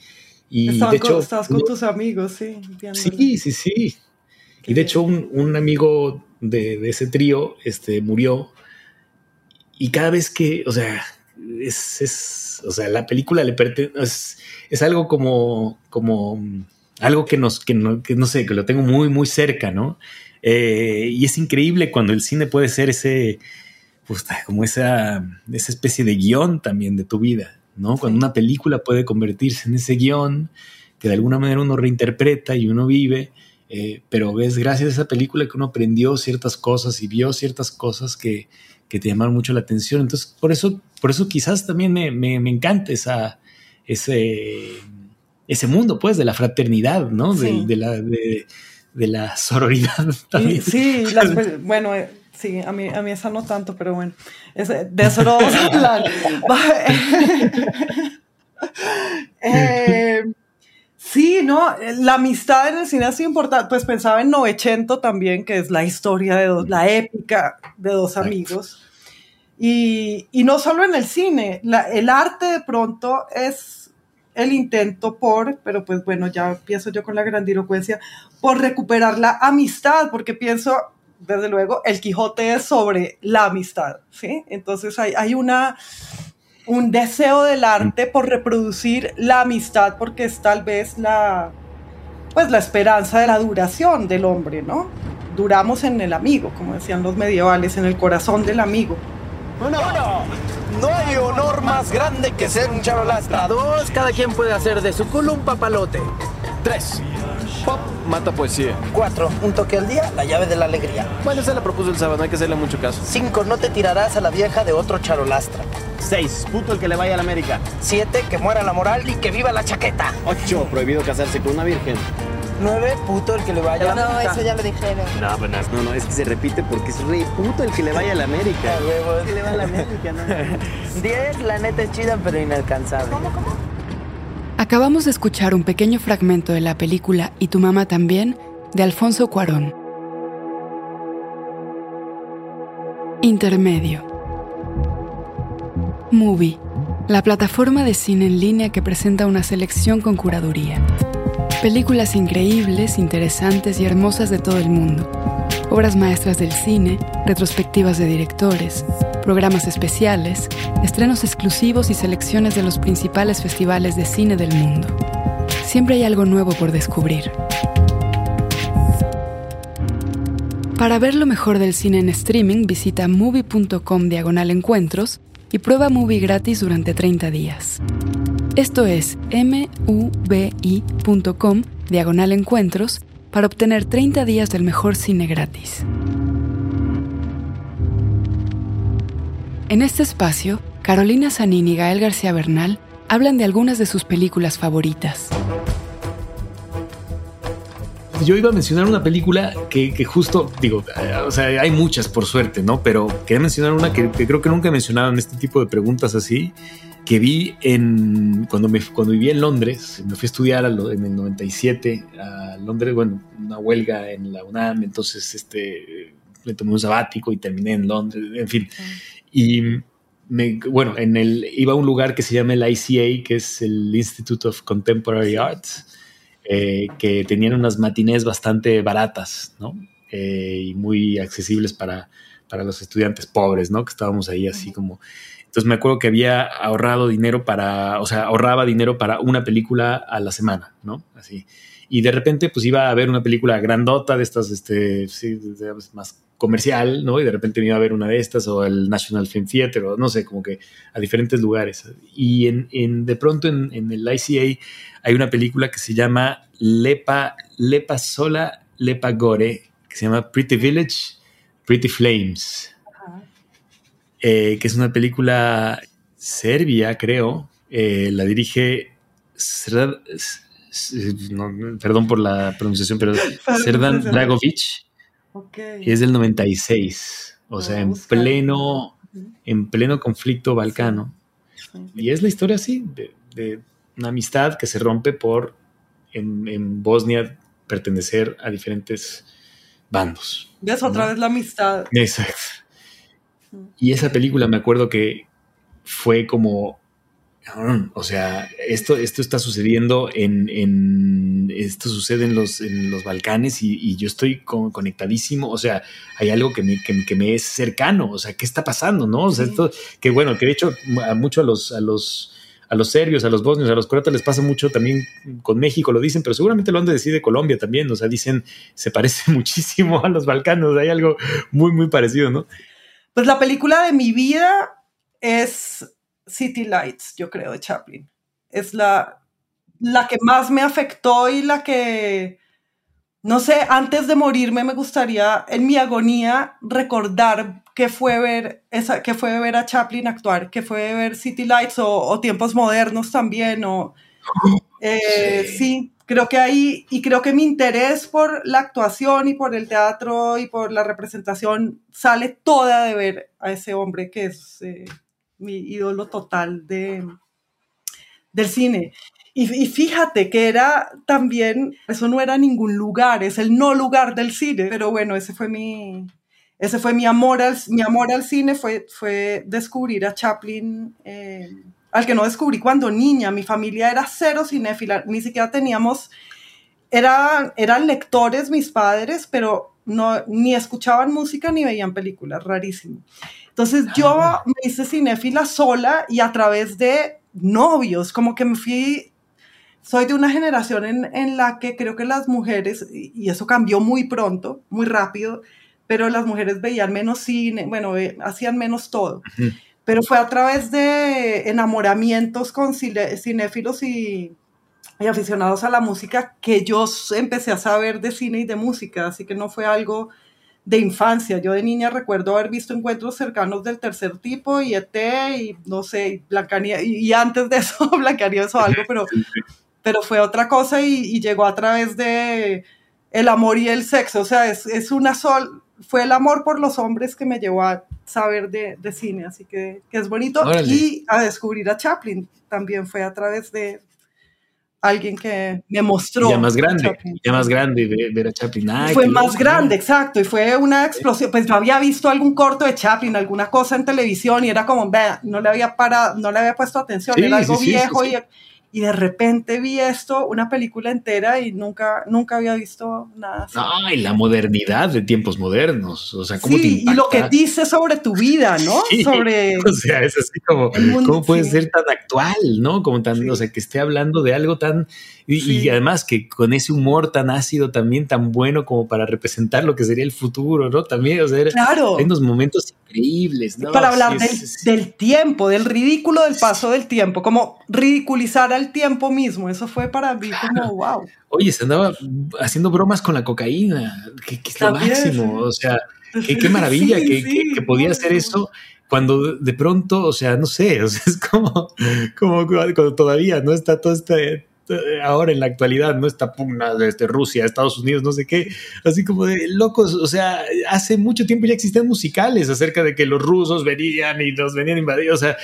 Y de hecho, estabas con tus amigos, sí. Sí, sí, sí. y de hecho, un, un amigo de, de, ese trío este, murió. Y cada vez que, o sea, es, es o sea, la película le pertenece, es, algo como, como algo que nos, que no, que no sé, que lo tengo muy, muy cerca, ¿no? Eh, y es increíble cuando el cine puede ser ese, pues, como esa, esa especie de guion también de tu vida, ¿no? Cuando una película puede convertirse en ese guion que de alguna manera uno reinterpreta y uno vive, eh, pero ves gracias a esa película que uno aprendió ciertas cosas y vio ciertas cosas que, que te llamaron mucho la atención. Entonces, por eso, por eso quizás también me, me, me encanta esa, ese, ese mundo, pues, de la fraternidad, ¿no? De, la, de, la sororidad. También. Sí, bueno, eh, sí, a mí, a mí esa no tanto, pero bueno, de eso no vamos a hablar. eh, Sí, no, la amistad en el cine es importante. Pues pensaba en Novecento también, que es la historia de dos, la épica de dos amigos. Y, y, no solo en el cine, el arte de pronto es el intento por, pero pues bueno, ya pienso yo con la grandilocuencia, por recuperar la amistad, porque pienso, desde luego, el Quijote es sobre la amistad, ¿sí? Entonces hay, hay una un deseo del arte por reproducir la amistad porque es tal vez la pues la esperanza de la duración del hombre, ¿no? Duramos en el amigo, como decían los medievales, en el corazón del amigo. Uno, no hay honor más grande que ser un charolastra. Dos, cada quien puede hacer de su culo un papalote. Tres, mata poesía. Cuatro, un toque al día, la llave de la alegría. Bueno, se la propuso el sábado, no hay que hacerle mucho caso. Cinco, no te tirarás a la vieja de otro charolastra. 6. Puto el que le vaya a la América. 7. Que muera la moral y que viva la chaqueta. 8. Prohibido casarse con una virgen. 9. Puto el que le vaya a la América. No, eso ya lo dijeron. No, pues no, no, es que se repite porque es re puto el que le vaya a la América. El que le va a la América, no. 10. La neta es chida, pero inalcanzable. ¿Cómo, cómo? Acabamos de escuchar un pequeño fragmento de la película Y tu mamá también, de Alfonso Cuarón. Intermedio. Movie, la plataforma de cine en línea que presenta una selección con curaduría. Películas increíbles, interesantes y hermosas de todo el mundo. Obras maestras del cine, retrospectivas de directores, programas especiales, estrenos exclusivos y selecciones de los principales festivales de cine del mundo. Siempre hay algo nuevo por descubrir. Para ver lo mejor del cine en streaming, visita movie.com diagonal encuentros y prueba Movie gratis durante 30 días. Esto es mubi.com diagonal encuentros para obtener 30 días del mejor cine gratis. En este espacio, Carolina Sanín y Gael García Bernal hablan de algunas de sus películas favoritas yo iba a mencionar una película que, justo, digo, eh, o sea, hay muchas por suerte, ¿no? Pero quería mencionar una que, creo que nunca en este tipo de preguntas así, que vi en, cuando, me, cuando viví en Londres, me fui a estudiar en el 97 a Londres, bueno, una huelga en la UNAM, entonces este, me tomé un sabático y terminé en Londres, en fin. Y me, bueno, en el, iba a un lugar que se llama el ICA, que es el Institute of Contemporary Arts eh, que tenían unas matinés bastante baratas, ¿no? Eh, y muy accesibles para, para los estudiantes pobres, ¿no? Que estábamos ahí así como... Entonces me acuerdo que había ahorrado dinero para, o sea, ahorraba dinero para una película a la semana, ¿no? Así. Y de repente pues iba a ver una película grandota de estas, este, más comercial, ¿no? Y de repente me iba a ver una de estas o el National Film Theater o no sé, como que a diferentes lugares. Y en, en de pronto en, en, el ICA hay una película que se llama Lepa, Lepa Sola, Lepa Gore, que se llama Pretty Village, Pretty Flames, eh, que es una película serbia, creo. Eh, la dirige perdón por la pronunciación, pero Serdan Dragovic y es del 96, o sea, en pleno, en pleno conflicto balcano. Y es la historia así, de, una amistad que se rompe por en, Bosnia pertenecer a diferentes bandos. ¿Ves otra vez la amistad? Exacto. Y esa película me acuerdo que fue como o sea, esto, esto está sucediendo en, esto sucede en los, en los Balcanes y, yo estoy conectadísimo, o sea, hay algo que me, que, me, es cercano, o sea, ¿qué está pasando? ¿No? O sea, esto, que bueno, que de hecho a mucho a los, a los, a los serbios, a los bosnios, a los croatas les pasa mucho también con México, lo dicen, pero seguramente lo han de decir de Colombia también, o sea, dicen, se parece muchísimo a los Balcanos, hay algo muy, muy parecido, ¿no? Pues la película de mi vida es City Lights, yo creo, de Chaplin. Es la, la que más me afectó y la que, no sé, antes de morirme me gustaría en mi agonía recordar que fue ver, esa, fue ver a Chaplin actuar, que fue ver City Lights o, Tiempos Modernos también. O, eh, sí, creo que ahí, y creo que mi interés por la actuación y por el teatro y por la representación sale toda de ver a ese hombre que es eh, mi ídolo total de, del cine. Y, fíjate que era también, eso no era ningún lugar, es el no lugar del cine, pero bueno, ese fue mi, ese fue mi amor al, mi amor al cine, fue, fue descubrir a Chaplin. Eh, al que no descubrí cuando niña. Mi familia era cero cinéfila, ni siquiera teníamos, era, eran lectores mis padres, pero no, ni escuchaban música ni veían películas, rarísimo. Entonces yo ah. me hice cinéfila sola y a través de novios, como que me fui, soy de una generación en, en la que creo que las mujeres, y eso cambió muy pronto, muy rápido, pero las mujeres veían menos cine, bueno, hacían menos todo pero fue a través de enamoramientos con cinéfilos y, aficionados a la música que yo empecé a saber de cine y de música, así que no fue algo de infancia. Yo de niña recuerdo haber visto encuentros cercanos del tercer tipo y ET y no sé, Blancanieves, y, antes de eso Blancanieves o algo, pero, pero fue otra cosa y, llegó a través de el amor y el sexo, o sea, es, es una sol, fue el amor por los hombres que me llevó a saber de, cine, así que, es bonito. Y a descubrir a Chaplin también fue a través de alguien que me mostró. Ya más grande, ya más grande de ver a Chaplin. fue más grande, exacto, y fue una explosión. Pues yo había visto algún corto de Chaplin, alguna cosa en televisión y era como, vea, no le había parado, no le había puesto atención, era algo viejo y y de repente vi esto, una película entera y nunca, nunca había visto nada así. Ay, la modernidad de tiempos modernos, o sea, ¿cómo sí, y lo que dice sobre tu vida, ¿no? sobre... O sea, es así como, ¿cómo puede ser tan actual, no? Como tan, o sea, que esté hablando de algo tan y, además que con ese humor tan ácido también, tan bueno como para representar lo que sería el futuro, ¿no? También, o sea, hay unos momentos increíbles, ¿no? Para hablar del, tiempo, del ridículo del paso del tiempo, como ridiculizar al tiempo mismo, eso fue para mí como, wow. Oye, se andaba haciendo bromas con la cocaína, que, es lo máximo, o sea, qué, maravilla que, podía hacer eso cuando de pronto, o sea, no sé, o sea, es como, como cuando todavía no está todo este ahora en la actualidad, ¿no? Esta pugna de este, Rusia, Estados Unidos, no sé qué, así como de locos, o sea, hace mucho tiempo ya existían musicales acerca de que los rusos venían y nos venían a invadir, o sea,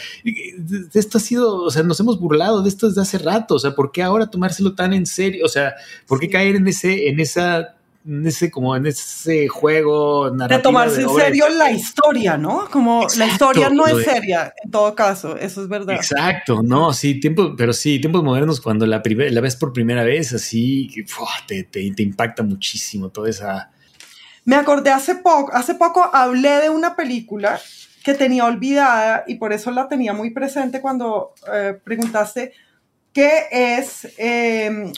esto ha sido, o sea, nos hemos burlado de esto desde hace rato, o sea, ¿por qué ahora tomárselo tan en serio? O sea, ¿por qué caer en ese, en esa en ese como en ese juego de tomarse en serio la historia, ¿no? Como la historia no es seria en todo caso, eso es verdad. Exacto, no, sí, tiempo, pero sí, tiempos modernos cuando la, la ves por primera vez así, te, te, te, impacta muchísimo toda esa... Me acordé hace poco, hace poco hablé de una película que tenía olvidada y por eso la tenía muy presente cuando eh, preguntaste qué es eh,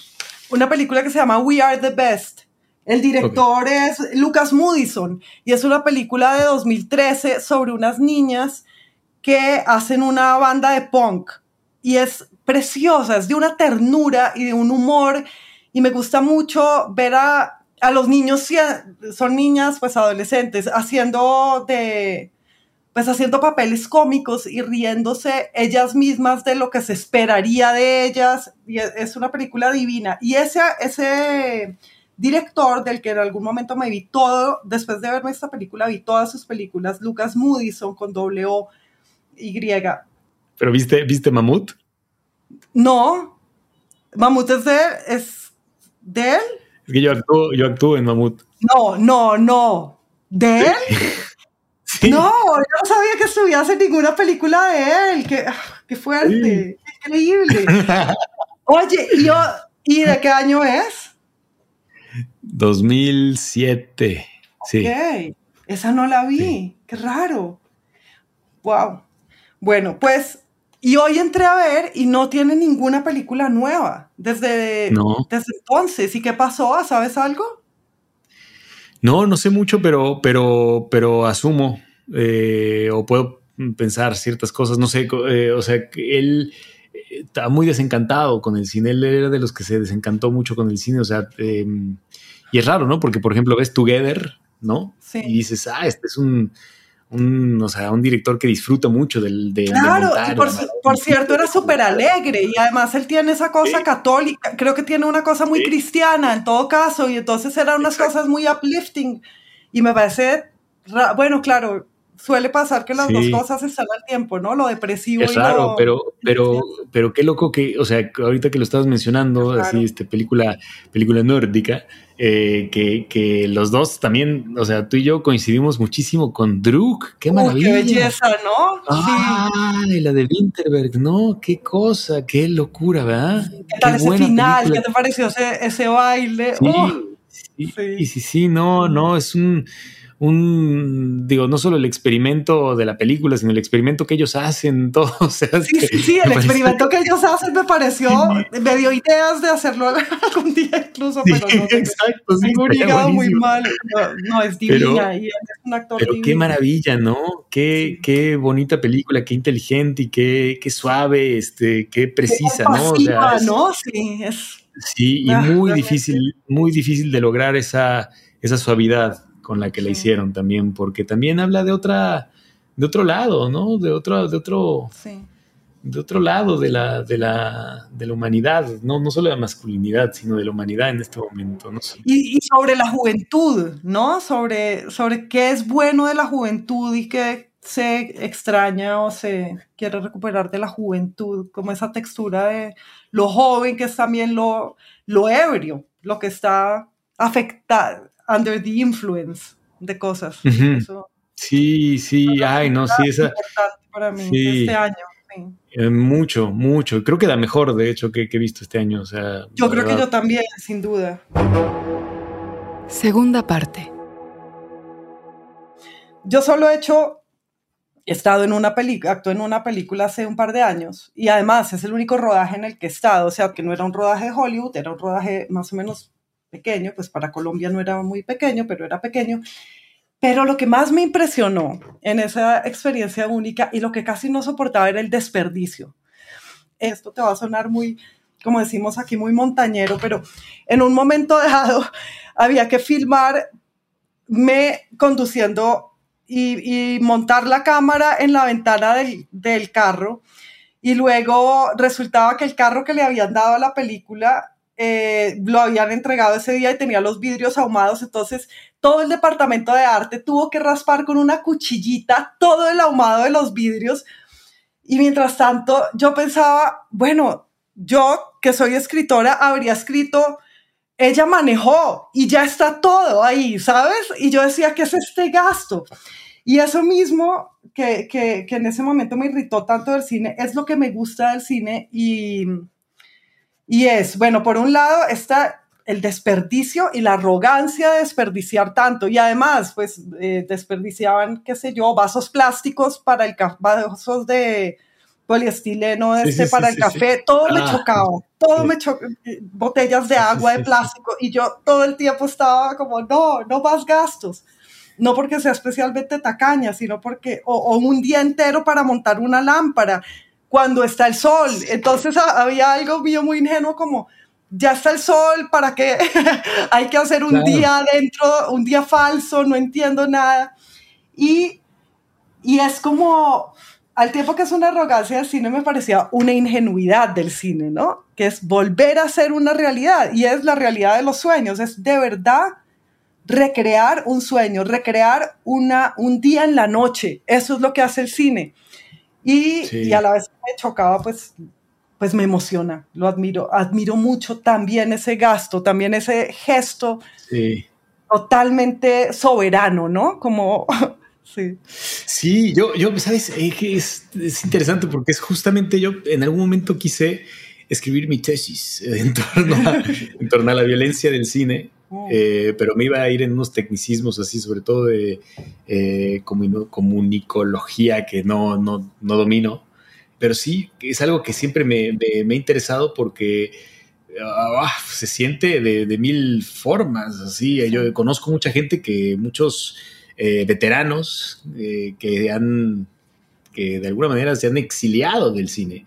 una película que se llama We Are the Best el director es Lucas Moodison y es una película de 2013 sobre unas niñas que hacen una banda de punk y es preciosa, es de una ternura y de un humor y me gusta mucho ver a, a los niños, son niñas pues adolescentes, haciendo de pues haciendo papeles cómicos y riéndose ellas mismas de lo que se esperaría de ellas y es una película divina. Y ese ese director del que en algún momento me vi todo, después de verme esta película, vi todas sus películas, Lucas Moodison con doble O Y. ¿Pero viste, viste Mamut? No, Mamut es de, es de él. Es que yo actúo, yo actúo en Mamut. No, no, no. ¿De él? No, yo no sabía que estuviese en ninguna película de él. Qué, ah, qué fuerte, qué increíble. Oye, ¿y, yo, ¿y de qué año es? 2007. Sí. Ok, esa no la vi. Qué raro. Wow. Bueno, pues, y hoy entré a ver y no tiene ninguna película nueva desde, desde entonces. ¿Y qué pasó? ¿Sabes algo? No, no sé mucho, pero, pero, pero asumo. eh, o puedo pensar ciertas cosas, no sé, eh, o sea, que él está muy desencantado con el cine, él era de los que se desencantó mucho con el cine, o sea, em, y es raro, ¿no? Porque, por ejemplo, ves Together, ¿no? Sí. Y dices, ah, este es un, un, o sea, un director que disfruta mucho del... De, claro, y por, cierto era súper alegre y además él tiene esa cosa católica, creo que tiene una cosa muy cristiana en todo caso y entonces eran unas cosas muy uplifting y me parece, bueno, claro, suele pasar que las dos cosas están al tiempo, ¿no? Lo depresivo es raro, pero, pero, pero qué loco que, o sea, ahorita que lo estabas mencionando, así, este, película, película nórdica, eh, que, que, los dos también, o sea, tú y yo coincidimos muchísimo con Druk, qué maravilla. qué belleza, ¿no? Ah, y la de Winterberg, ¿no? Qué cosa, qué locura, ¿verdad? ¿Qué tal ese final? ¿Qué te pareció ese, ese baile? Sí, sí, sí, sí, no, no, es un un, digo, no solo el experimento de la película, sino el experimento que ellos hacen, todo. sí, sí, sí, el experimento que ellos hacen me pareció, me dio ideas de hacerlo algún día incluso, pero no. Exacto, sí, muy mal. No, es divina y es un actor Pero qué maravilla, ¿no? Qué, qué bonita película, qué inteligente y qué, qué suave, este, qué precisa, ¿no? O sea, ¿no? Sí, es... Sí, y ah, muy difícil, muy difícil de lograr esa, esa suavidad con la que la hicieron también, porque también habla de otra, de otro lado, ¿no? De otro, de otro, de otro lado de la, de la, de la humanidad, ¿no? No solo de la masculinidad, sino de la humanidad en este momento, ¿no? Y, sobre la juventud, ¿no? Sobre, sobre qué es bueno de la juventud y qué se extraña o se quiere recuperar de la juventud, como esa textura de lo joven que es también lo, lo ebrio, lo que está afectado, under the influence de cosas. sí, sí, ay, no, sí, esa. importante para mí este año. Eh, mucho, mucho. Creo que la mejor, de hecho, que, he visto este año. O sea, yo creo que yo también, sin duda. Segunda parte. Yo solo he hecho, he estado en una película, actué en una película hace un par de años y además es el único rodaje en el que he estado, o sea, que no era un rodaje de Hollywood, era un rodaje más o menos pequeño, pues para Colombia no era muy pequeño, pero era pequeño. Pero lo que más me impresionó en esa experiencia única y lo que casi no soportaba era el desperdicio. Esto te va a sonar muy, como decimos aquí, muy montañero, pero en un momento dado había que filmar me conduciendo y, montar la cámara en la ventana del, del carro. Y luego resultaba que el carro que le habían dado a la película eh, lo habían entregado ese día y tenía los vidrios ahumados, entonces todo el departamento de arte tuvo que raspar con una cuchillita todo el ahumado de los vidrios. Y mientras tanto, yo pensaba, bueno, yo que soy escritora, habría escrito, ella manejó y ya está todo ahí, ¿sabes? Y yo decía, ¿qué es este gasto? Y eso mismo que, que, que en ese momento me irritó tanto del cine, es lo que me gusta del cine y y es, bueno, por un lado está el desperdicio y la arrogancia de desperdiciar tanto. Y además, pues eh, desperdiciaban, qué sé yo, vasos plásticos para el vasos de poliestileno este para el café, todo me ah, chocaba, todo me chocaba, botellas de agua de plástico. Y yo todo el tiempo estaba como, no, no más gastos. No porque sea especialmente tacaña, sino porque, o, o un día entero para montar una lámpara cuando está el sol. Entonces había algo mío muy ingenuo como, ya está el sol, ¿para qué hay que hacer un día dentro, un día falso? No entiendo nada. Y, y es como, al tiempo que es una arrogancia del cine, me parecía una ingenuidad del cine, ¿no? Que es volver a ser una realidad. Y es la realidad de los sueños, es de verdad recrear un sueño, recrear una, un día en la noche. Eso es lo que hace el cine. Y, a la vez me chocaba, pues, pues me emociona, lo admiro, admiro mucho también ese gasto, también ese gesto totalmente soberano, ¿no? Como, sí. Sí, yo, yo, sabes, es, es interesante porque es justamente yo en algún momento quise escribir mi tesis en torno a, en torno a la violencia del cine Eh, pero me iba a ir en unos tecnicismos así, sobre todo de eh, comunicología que no, no, no, domino. Pero sí, es algo que siempre me, me, ha interesado porque ah, se siente de, de, mil formas. Así, yo conozco mucha gente que muchos eh, veteranos eh, que han, que de alguna manera se han exiliado del cine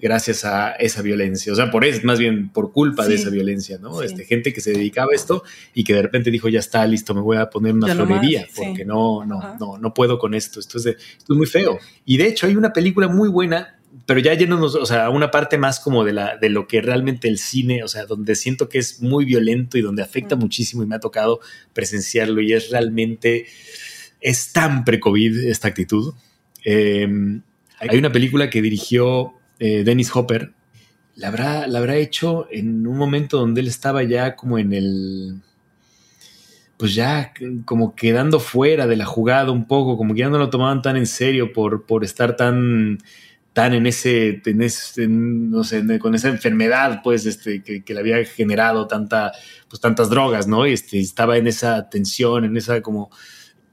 gracias a esa violencia, o sea, por eso, más bien por culpa de esa violencia, ¿no? Este, gente que se dedicaba a esto y que de repente dijo, ya está, listo, me voy a poner una florería, porque no, no, no, no puedo con esto, esto es, esto es muy feo. Y de hecho hay una película muy buena pero ya yéndonos, o sea, una parte más como de, la, de lo que realmente el cine, o sea, donde siento que es muy violento y donde afecta muchísimo y me ha tocado presenciarlo y es realmente, es tan pre-COVID esta actitud. Em, hay una película que dirigió eh, Dennis Hopper, la habrá, la habrá hecho en un momento donde él estaba ya como en el, pues ya como quedando fuera de la jugada un poco, como que ya no lo tomaban tan en serio por, por estar tan tan en ese, no sé, con esa enfermedad, pues, este, que, le había generado tanta, pues, tantas drogas, ¿no? Este, estaba en esa tensión, en esa como...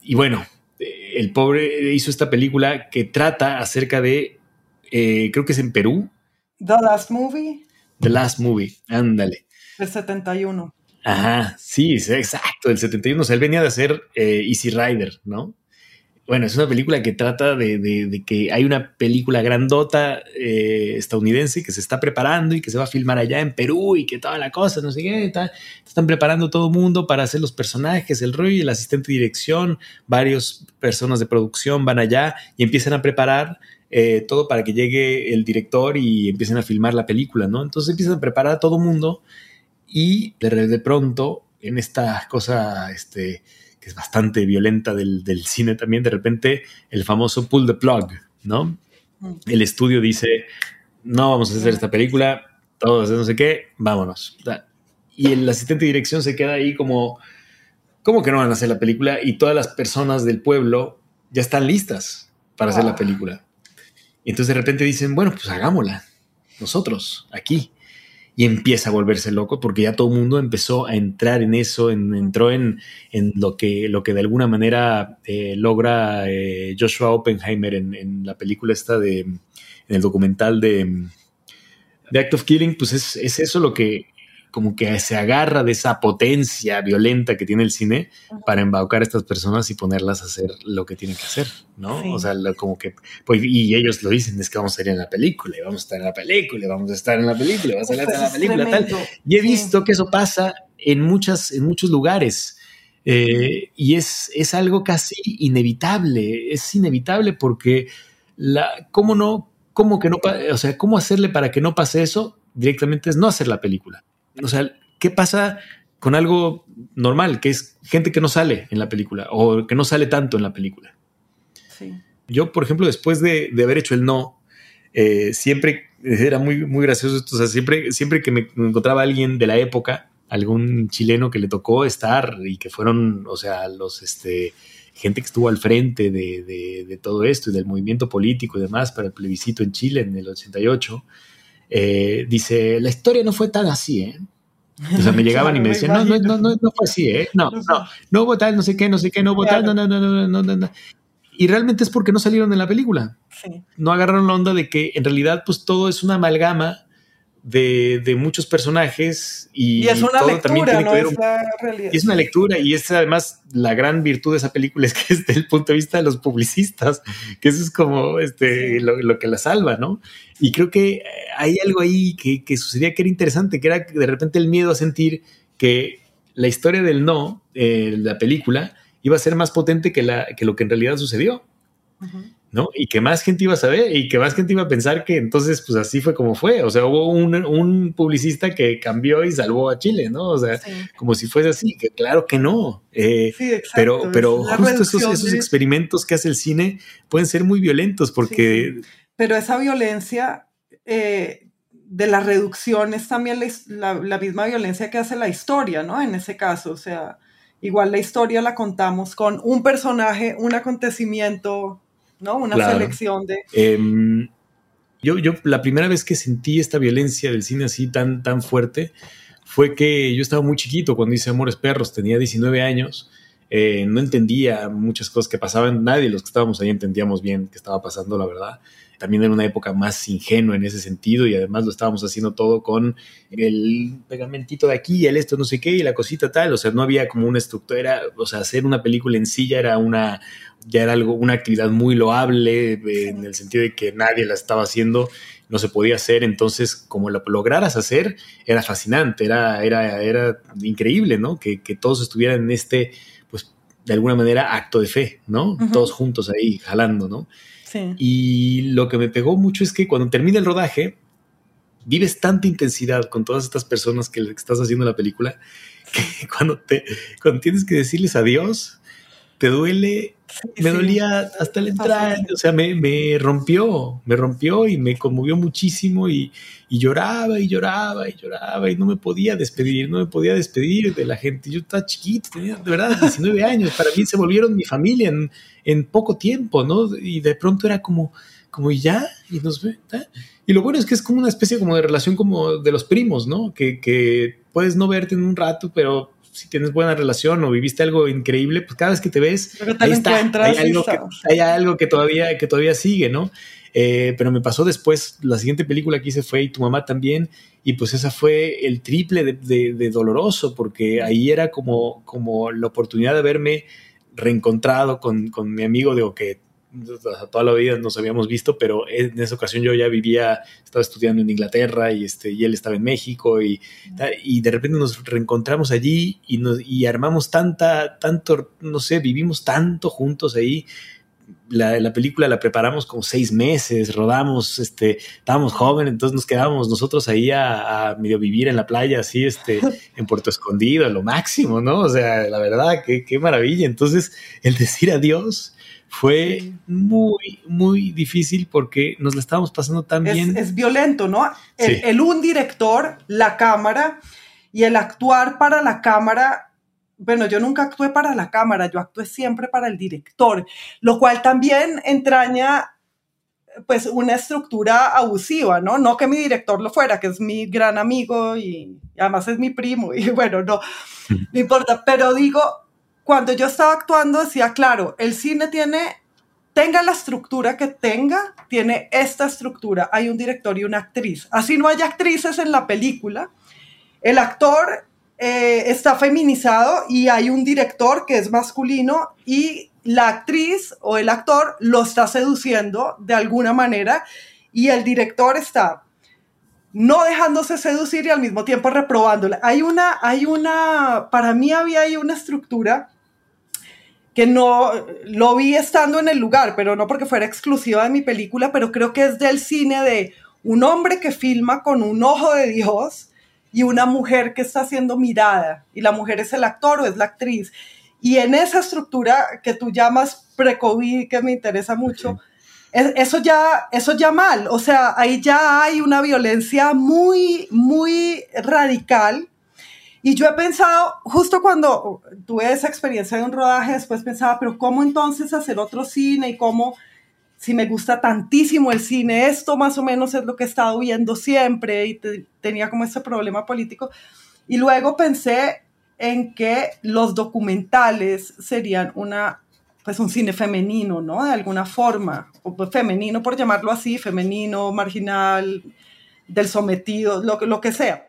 Y bueno, el pobre hizo esta película que trata acerca de, eh, creo que es en Perú. The Last Movie. The Last Movie, ándale. El 71. Ajá, sí, exacto, el 71. O sea, él venía de hacer eh, Easy Rider, ¿no? bueno, es una película que trata de, que hay una película grandota eh, estadounidense que se está preparando y que se va a filmar allá en Perú y que toda la cosa, no sé qué, están preparando todo el mundo para hacer los personajes, el rollo y el asistente de dirección, varias personas de producción van allá y empiezan a preparar eh, todo para que llegue el director y empiecen a filmar la película, ¿no? Entonces empiezan a preparar a todo mundo y de, de pronto en esta cosa, este que es bastante violenta del, cine también, de repente el famoso pull the plug, ¿no? Mm. El estudio dice, no vamos a hacer esta película, todos no sé qué, vámonos. Y el asistente de dirección se queda ahí como, ¿cómo que no van a hacer la película? Y todas las personas del pueblo ya están listas para hacer la película. Y entonces de repente dicen, bueno, pues hagámosla, nosotros, aquí y empieza a volverse loco porque ya todo el mundo empezó a entrar en eso, entró en, lo, que, lo que de alguna manera eh, logra eh, Joshua Oppenheimer en, la película esta de, en el documental de, de Act of Killing, pues es, es eso lo que como que se agarra de esa potencia violenta que tiene el cine para embaucar a estas personas y ponerlas a hacer lo que tienen que hacer, ¿no? O sea, como que, pues, y ellos lo dicen, es que vamos a ir en la película, y vamos a estar en la película, y vamos a estar en la película, vamos a estar en la película, tal. Y he visto que eso pasa en, muchas, en muchos lugares. Eh, y es, es algo casi inevitable, es inevitable porque la, ¿cómo no? ¿Cómo que no? O sea, ¿cómo hacerle para que no pase eso? Directamente es no hacer la película o sea, ¿qué pasa con algo normal, que es gente que no sale en la película o que no sale tanto en la película? Sí. Yo, por ejemplo, después de, haber hecho el no, eh, siempre era muy, muy gracioso esto. O sea, siempre, siempre que me encontraba alguien de la época, algún chileno que le tocó estar y que fueron, o sea, los, este, gente que estuvo al frente de, de, todo esto y del movimiento político y demás para el plebiscito en Chile en el 88, eh, dice, la historia no fue tan así, ¿eh? O sea, me llegaban y me decían, no, no, no, no, no fue así, ¿eh? No, no, no hubo tal, no sé qué, no sé qué, no hubo tal, no, no, no, no, no, no, no. Y realmente es porque no salieron en la película. Sí. No agarraron la onda de que en realidad pues todo es una amalgama de, muchos personajes y, es una lectura, también tiene que ver. Es Y es una lectura y es además la gran virtud de esa película es que es desde el punto de vista de los publicistas, que eso es como este, lo, que la salva, ¿no? Y creo que hay algo ahí que, que sucedía que era interesante, que era de repente el miedo a sentir que la historia del no, eh, la película, iba a ser más potente que, la, que lo que en realidad sucedió. ¿No? Y que más gente iba a saber y que más gente iba a pensar que entonces, pues así fue como fue. O sea, hubo un, publicista que cambió y salvó a Chile, ¿no? O sea, como si fuese así, que claro que no. Eh, pero pero justo esos, experimentos que hace el cine pueden ser muy violentos porque... Pero esa violencia... Eh, de la reducción es también la, la, misma violencia que hace la historia, ¿no? En ese caso, o sea, igual la historia la contamos con un personaje, un acontecimiento, ¿no? Una selección de... Em, yo, yo, la primera vez que sentí esta violencia del cine así tan, tan fuerte fue que yo estaba muy chiquito cuando hice Amores Perros, tenía 19 años, eh, no entendía muchas cosas que pasaban, nadie de los que estábamos ahí entendíamos bien qué estaba pasando, la verdad. También era una época más ingenua en ese sentido y además lo estábamos haciendo todo con el pegamentito de aquí, el esto no sé qué y la cosita tal, o sea, no había como una estructura, o sea, hacer una película en sí ya era una, ya era algo, una actividad muy loable en el sentido de que nadie la estaba haciendo no se podía hacer, entonces como lo lograras hacer, era fascinante, era, era, era increíble, ¿no? Que, todos estuvieran en este, pues, de alguna manera, acto de fe, ¿no? Todos juntos ahí, jalando, ¿no? Y lo que me pegó mucho es que cuando termina el rodaje, vives tanta intensidad con todas estas personas que estás haciendo la película, que cuando, te, cuando tienes que decirles adiós, te duele me dolía hasta el entrar, o sea, me, me, rompió, me rompió y me conmovió muchísimo y, y, lloraba y lloraba y lloraba y no me podía despedir, no me podía despedir de la gente. Yo estaba chiquito, tenía de verdad 19 años, para mí se volvieron mi familia en, en poco tiempo, ¿no? Y de pronto era como, como y ya, y nos ve, Y lo bueno es que es como una especie como de relación como de los primos, ¿no? Que, que puedes no verte en un rato, pero si tienes buena relación o viviste algo increíble, pues cada vez que te ves, ahí está, hay, algo que, hay algo que todavía, que todavía sigue, ¿no? Eh, pero me pasó después, la siguiente película que hice fue Y tu mamá también, y pues esa fue el triple de, doloroso, porque ahí era como, como la oportunidad de haberme reencontrado con, con mi amigo, de que toda la vida nos habíamos visto, pero en esa ocasión yo ya vivía, estaba estudiando en Inglaterra y, este, y él estaba en México y, y de repente nos reencontramos allí y, nos, y armamos tanta, tanto, no sé, vivimos tanto juntos ahí. La, la, película la preparamos como seis meses, rodamos, este, estábamos jóvenes, entonces nos quedábamos nosotros ahí a, a, medio vivir en la playa, así, este, en Puerto Escondido, a lo máximo, ¿no? O sea, la verdad, qué, qué maravilla. Entonces, el decir adiós, fue muy, muy difícil porque nos la estábamos pasando tan bien. Es violento, ¿no? El, un director, la cámara y el actuar para la cámara. Bueno, yo nunca actué para la cámara, yo actué siempre para el director, lo cual también entraña pues una estructura abusiva, ¿no? No que mi director lo fuera, que es mi gran amigo y, y además es mi primo y bueno, no, no importa, pero digo, cuando yo estaba actuando decía, claro, el cine tiene, tenga la estructura que tenga, tiene esta estructura, hay un director y una actriz. Así no hay actrices en la película, el actor eh, está feminizado y hay un director que es masculino y la actriz o el actor lo está seduciendo de alguna manera y el director está no dejándose seducir y al mismo tiempo reprobándola. Hay una, hay una, para mí había ahí una estructura que no lo vi estando en el lugar, pero no porque fuera exclusiva de mi película, pero creo que es del cine de un hombre que filma con un ojo de Dios y una mujer que está siendo mirada, y la mujer es el actor o es la actriz. Y en esa estructura que tú llamas pre-COVID, que me interesa mucho, eso ya, eso ya mal, o sea, ahí ya hay una violencia muy, muy radical y yo he pensado, justo cuando tuve esa experiencia de un rodaje, después pensaba, pero ¿cómo entonces hacer otro cine? Y cómo, si me gusta tantísimo el cine, esto más o menos es lo que he estado viendo siempre y tenía como ese problema político. Y luego pensé en que los documentales serían una, pues un cine femenino, ¿no? De alguna forma, o pues femenino por llamarlo así, femenino, marginal, del sometido, lo, lo que sea.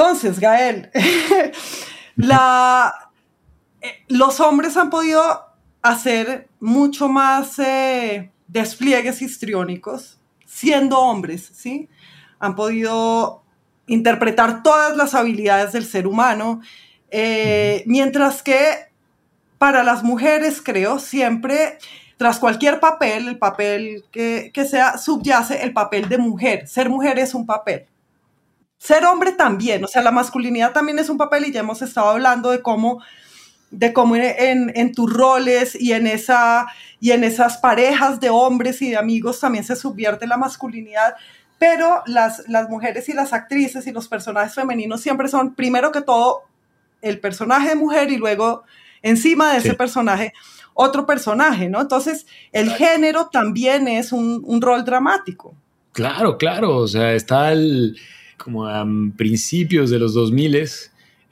Entonces, Gael, la, eh, los hombres han podido hacer mucho más eh, despliegues histriónicos siendo hombres, ¿sí? Han podido interpretar todas las habilidades del ser humano, eh, mientras que para las mujeres, creo, siempre, tras cualquier papel, el papel que, que sea, subyace el papel de mujer. Ser mujer es un papel ser hombre también, o sea, la masculinidad también es un papel y ya hemos estado hablando de cómo, de cómo en, en, tus roles y en, esa, y en esas parejas de hombres y de amigos también se subvierte la masculinidad, pero las, las mujeres y las actrices y los personajes femeninos siempre son, primero que todo, el personaje de mujer y luego encima de ese personaje otro personaje, ¿no? Entonces, el género también es un, un rol dramático. Claro, claro, o sea, está el como a principios de los 2000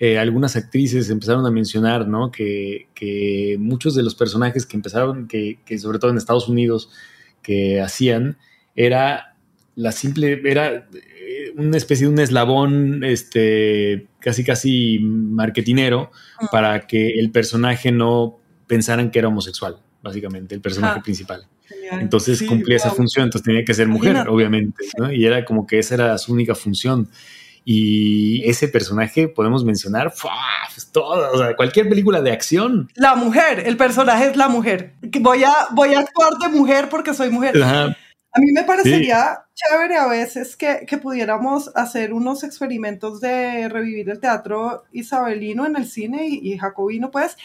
eh, algunas actrices empezaron a mencionar, ¿no? Que, que muchos de los personajes que empezaron, que, que, sobre todo en Estados Unidos, que hacían, era la simple, era eh, una especie de un eslabón, este, casi casi marketinero, para que el personaje no pensaran que era homosexual, básicamente, el personaje principal. Entonces cumplía esa función, entonces tenía que ser mujer, obviamente, ¿no? Y era como que esa era su única función. Y ese personaje podemos mencionar pues todo, o sea, cualquier película de acción. La mujer, el personaje es la mujer. Voy a, voy a actuar de mujer porque soy mujer. A mí me parecería chévere a veces que, que, pudiéramos hacer unos experimentos de revivir el teatro isabelino en el cine y, y jacobino, pues,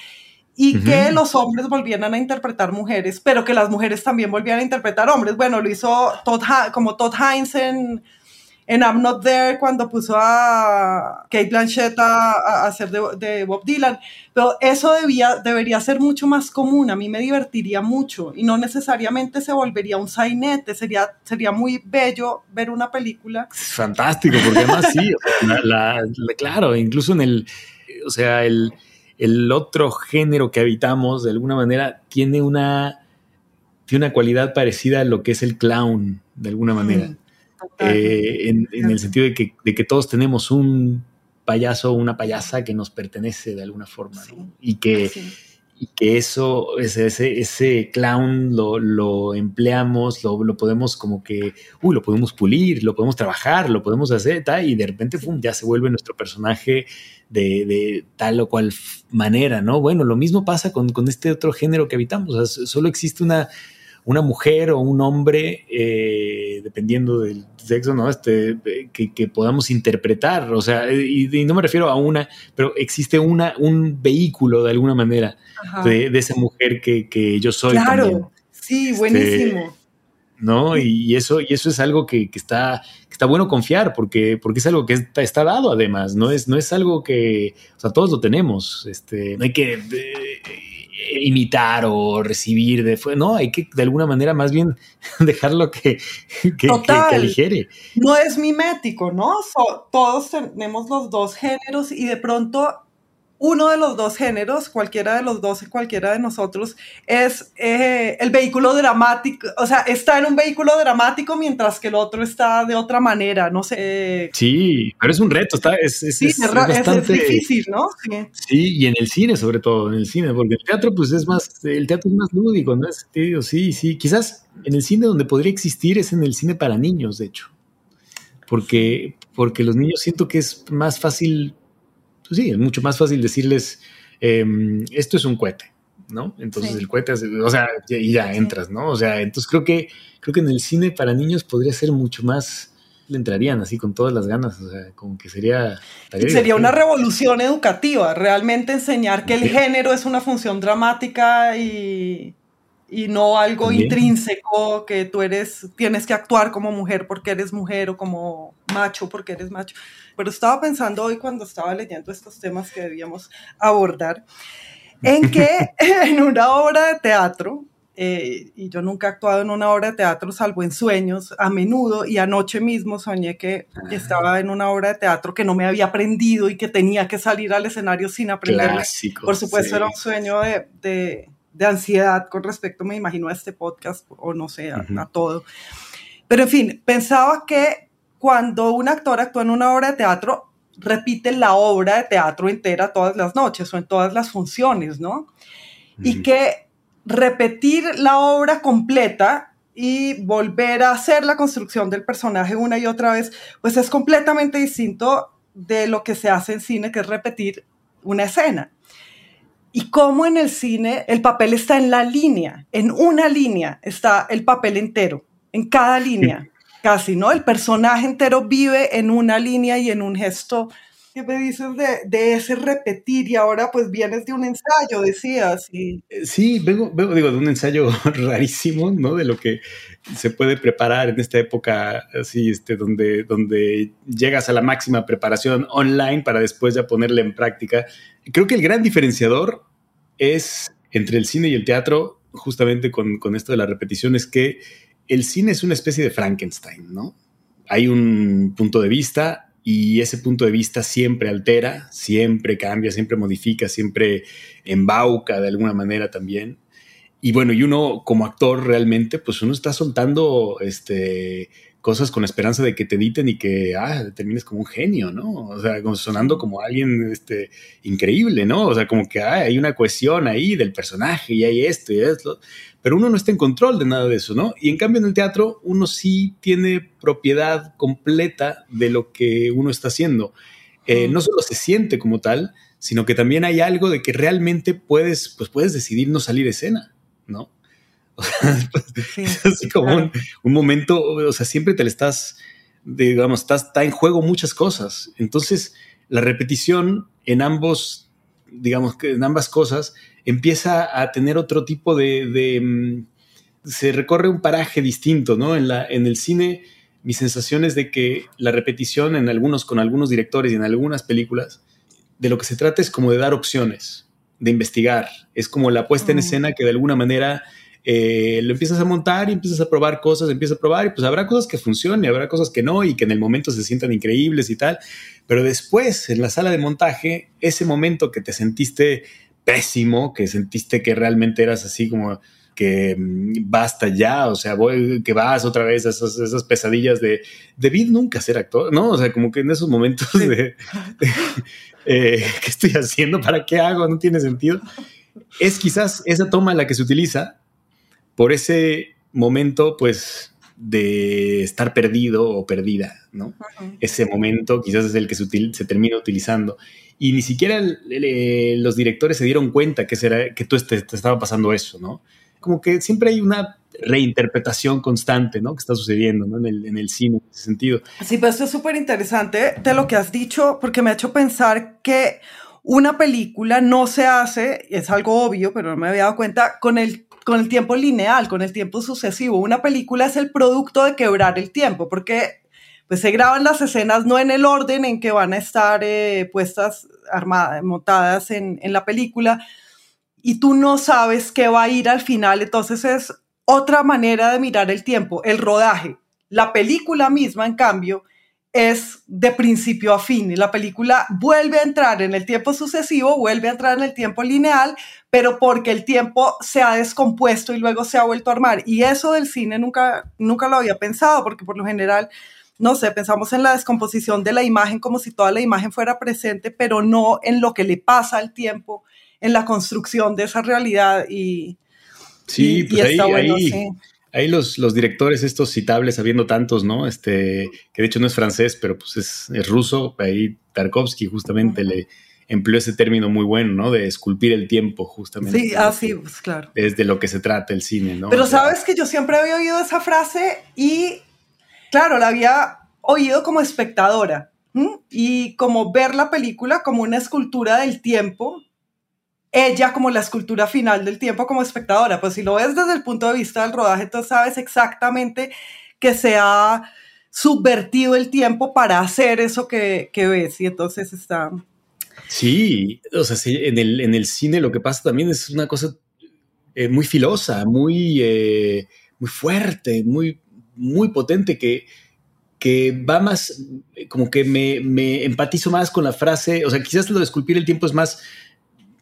y que los hombres volvieran a interpretar mujeres, pero que las mujeres también volvieran a interpretar hombres. Bueno, lo hizo Todd, como Todd Hines en, en I'm Not There cuando puso a Kate Blanchett a, hacer de, Bob Dylan. Pero eso debía, debería ser mucho más común. A mí me divertiría mucho y no necesariamente se volvería un sainete. Sería, sería muy bello ver una película. fantástico, porque además sí, claro, incluso en el, o sea, el el otro género que habitamos, de alguna manera, tiene una, tiene una cualidad parecida a lo que es el clown, de alguna manera. Eh, en, el sentido de que, de que, todos tenemos un payaso o una payasa que nos pertenece de alguna forma. Y que y que eso, ese, ese, ese clown lo, lo empleamos, lo, lo, podemos como que, uy, lo podemos pulir, lo podemos trabajar, lo podemos hacer, tal, y de repente, pum, ya se vuelve nuestro personaje de, de, tal o cual manera, ¿no? Bueno, lo mismo pasa con, con este otro género que habitamos, solo existe una, una mujer o un hombre, eh, dependiendo del sexo, ¿no? Este, que, podamos interpretar, o sea, y, no me refiero a una, pero existe una, un vehículo de alguna manera de, esa mujer que, yo soy. Claro, sí, este, buenísimo. ¿no? Y eso, y eso es algo que, está, está bueno confiar, porque, porque es algo que está, está, dado además, no es, no es algo que, o sea, todos lo tenemos, este, no hay que imitar o recibir de no hay que de alguna manera más bien dejarlo que, que, que, aligere. No es mimético, ¿no? todos tenemos los dos géneros y de pronto uno de los dos géneros, cualquiera de los dos, cualquiera de nosotros, es eh, el vehículo dramático, o sea, está en un vehículo dramático mientras que el otro está de otra manera, no sé. Sí, pero es un reto, está, es, sí, es, bastante difícil, ¿no? Sí. sí. y en el cine sobre todo, en el cine, porque el teatro pues es más, el teatro es más lúdico, ¿no? Es, sí, sí, quizás en el cine donde podría existir es en el cine para niños, de hecho, porque, porque los niños siento que es más fácil pues sí, es mucho más fácil decirles, em, esto es un cohete, ¿no? Entonces el cohete, o sea, y ya entras, ¿no? O sea, entonces creo que, creo que en el cine para niños podría ser mucho más le entrarían así con todas las ganas, o sea, como que sería... Sería una revolución educativa, realmente enseñar que el género es una función dramática y, y no algo intrínseco que tú eres, tienes que actuar como mujer porque eres mujer o como macho porque eres macho. Pero estaba pensando hoy cuando estaba leyendo estos temas que debíamos abordar, en que en una obra de teatro, eh, y yo nunca he actuado en una obra de teatro salvo en sueños, a menudo, y anoche mismo soñé que, estaba en una obra de teatro que no me había aprendido y que tenía que salir al escenario sin aprender. Por supuesto, era un sueño de, de, de, ansiedad con respecto, me imagino, a este podcast o no sé, a todo. Pero en fin, pensaba que cuando un actor actúa en una obra de teatro, repite la obra de teatro entera todas las noches o en todas las funciones, ¿no? Y que repetir la obra completa y volver a hacer la construcción del personaje una y otra vez, pues es completamente distinto de lo que se hace en cine, que es repetir una escena. Y cómo en el cine el papel está en la línea, en una línea está el papel entero, en cada línea casi, ¿no? El personaje entero vive en una línea y en un gesto. ¿Qué me dices de, ese repetir? Y ahora pues vienes de un ensayo, decías. Y... Sí, vengo, vengo, digo, de un ensayo rarísimo, ¿no? De lo que se puede preparar en esta época así, este, donde, donde llegas a la máxima preparación online para después ya ponerla en práctica. Creo que el gran diferenciador es entre el cine y el teatro, justamente con, con esto de la repetición, es que el cine es una especie de Frankenstein, ¿no? Hay un punto de vista, y ese punto de vista siempre altera, siempre cambia, siempre modifica, siempre embauca de alguna manera también. Y bueno, y uno como actor realmente, pues uno está soltando este, cosas con esperanza de que te editen y que ah, termines como un genio, ¿no? O sea, sonando como alguien este, increíble, ¿no? O sea, como que ah, hay una cohesión ahí del personaje y hay esto y esto pero uno no está en control de nada de eso, ¿no? Y en cambio en el teatro uno sí tiene propiedad completa de lo que uno está haciendo. Eh, no solo se siente como tal, sino que también hay algo de que realmente puedes, pues puedes decidir no salir escena, ¿no? es así como un, momento, o sea, siempre te le estás, digamos, estás, está en juego muchas cosas. Entonces, la repetición en ambos, digamos que en ambas cosas, empieza a tener otro tipo de, mm, se recorre un paraje distinto, ¿no? En, la, en el cine, mi sensación es de que la repetición en algunos, con algunos directores y en algunas películas, de lo que se trata es como de dar opciones, de investigar. Es como la puesta en escena que de alguna manera eh, lo empiezas a montar y empiezas a probar cosas, empiezas a probar y pues habrá cosas que funcionen, habrá cosas que no y que en el momento se sientan increíbles y tal, pero después en la sala de montaje, ese momento que te sentiste pésimo, que sentiste que realmente eras así como que mm, basta ya, o sea, voy, que vas otra vez a esas, pesadillas de debí nunca ser actor, ¿no? O sea, como que en esos momentos de, eh, ¿qué estoy haciendo? ¿Para qué hago? No tiene sentido. Es quizás esa toma la que se utiliza por ese momento, pues, de estar perdido o perdida, ¿no? Ese momento quizás es el que se, se termina utilizando y ni siquiera los directores se dieron cuenta que, será, que tú te, estaba pasando eso, ¿no? Como que siempre hay una reinterpretación constante, ¿no? Que está sucediendo, ¿no? En el, en el cine, en ese sentido. Sí, pues esto es súper interesante de lo que has dicho, porque me ha hecho pensar que una película no se hace, es algo obvio, pero no me había dado cuenta, con el, con el tiempo lineal, con el tiempo sucesivo. Una película es el producto de quebrar el tiempo, porque pues se graban las escenas no en el orden en que van a estar eh, puestas armadas, montadas en, en la película, y tú no sabes qué va a ir al final, entonces es otra manera de mirar el tiempo, el rodaje. La película misma, en cambio, es de principio a fin. Y la película vuelve a entrar en el tiempo sucesivo, vuelve a entrar en el tiempo lineal, pero porque el tiempo se ha descompuesto y luego se ha vuelto a armar. Y eso del cine nunca, nunca lo había pensado, porque por lo general no sé, pensamos en la descomposición de la imagen como si toda la imagen fuera presente, pero no en lo que le pasa al tiempo, en la construcción de esa realidad y... Sí, pues ahí, ahí, ahí, los, los directores estos citables, habiendo tantos, ¿no? Este, que de hecho no es francés, pero pues es, ruso, ahí Tarkovsky justamente le empleó ese término muy bueno, ¿no? De esculpir el tiempo, justamente. Sí, así, ah, pues claro. Es de lo que se trata el cine, ¿no? Pero sabes que yo siempre había oído esa frase y claro, la había oído como espectadora y como ver la película como una escultura del tiempo, ella como la escultura final del tiempo como espectadora. Pues si lo ves desde el punto de vista del rodaje, tú sabes exactamente que se ha subvertido el tiempo para hacer eso que, ves y entonces está... Sí, o sea, en, el, en el cine lo que pasa también es una cosa eh, muy filosa, muy, eh, muy fuerte, muy muy potente que, que va más, como que me, empatizo más con la frase, o sea, quizás lo de esculpir el tiempo es más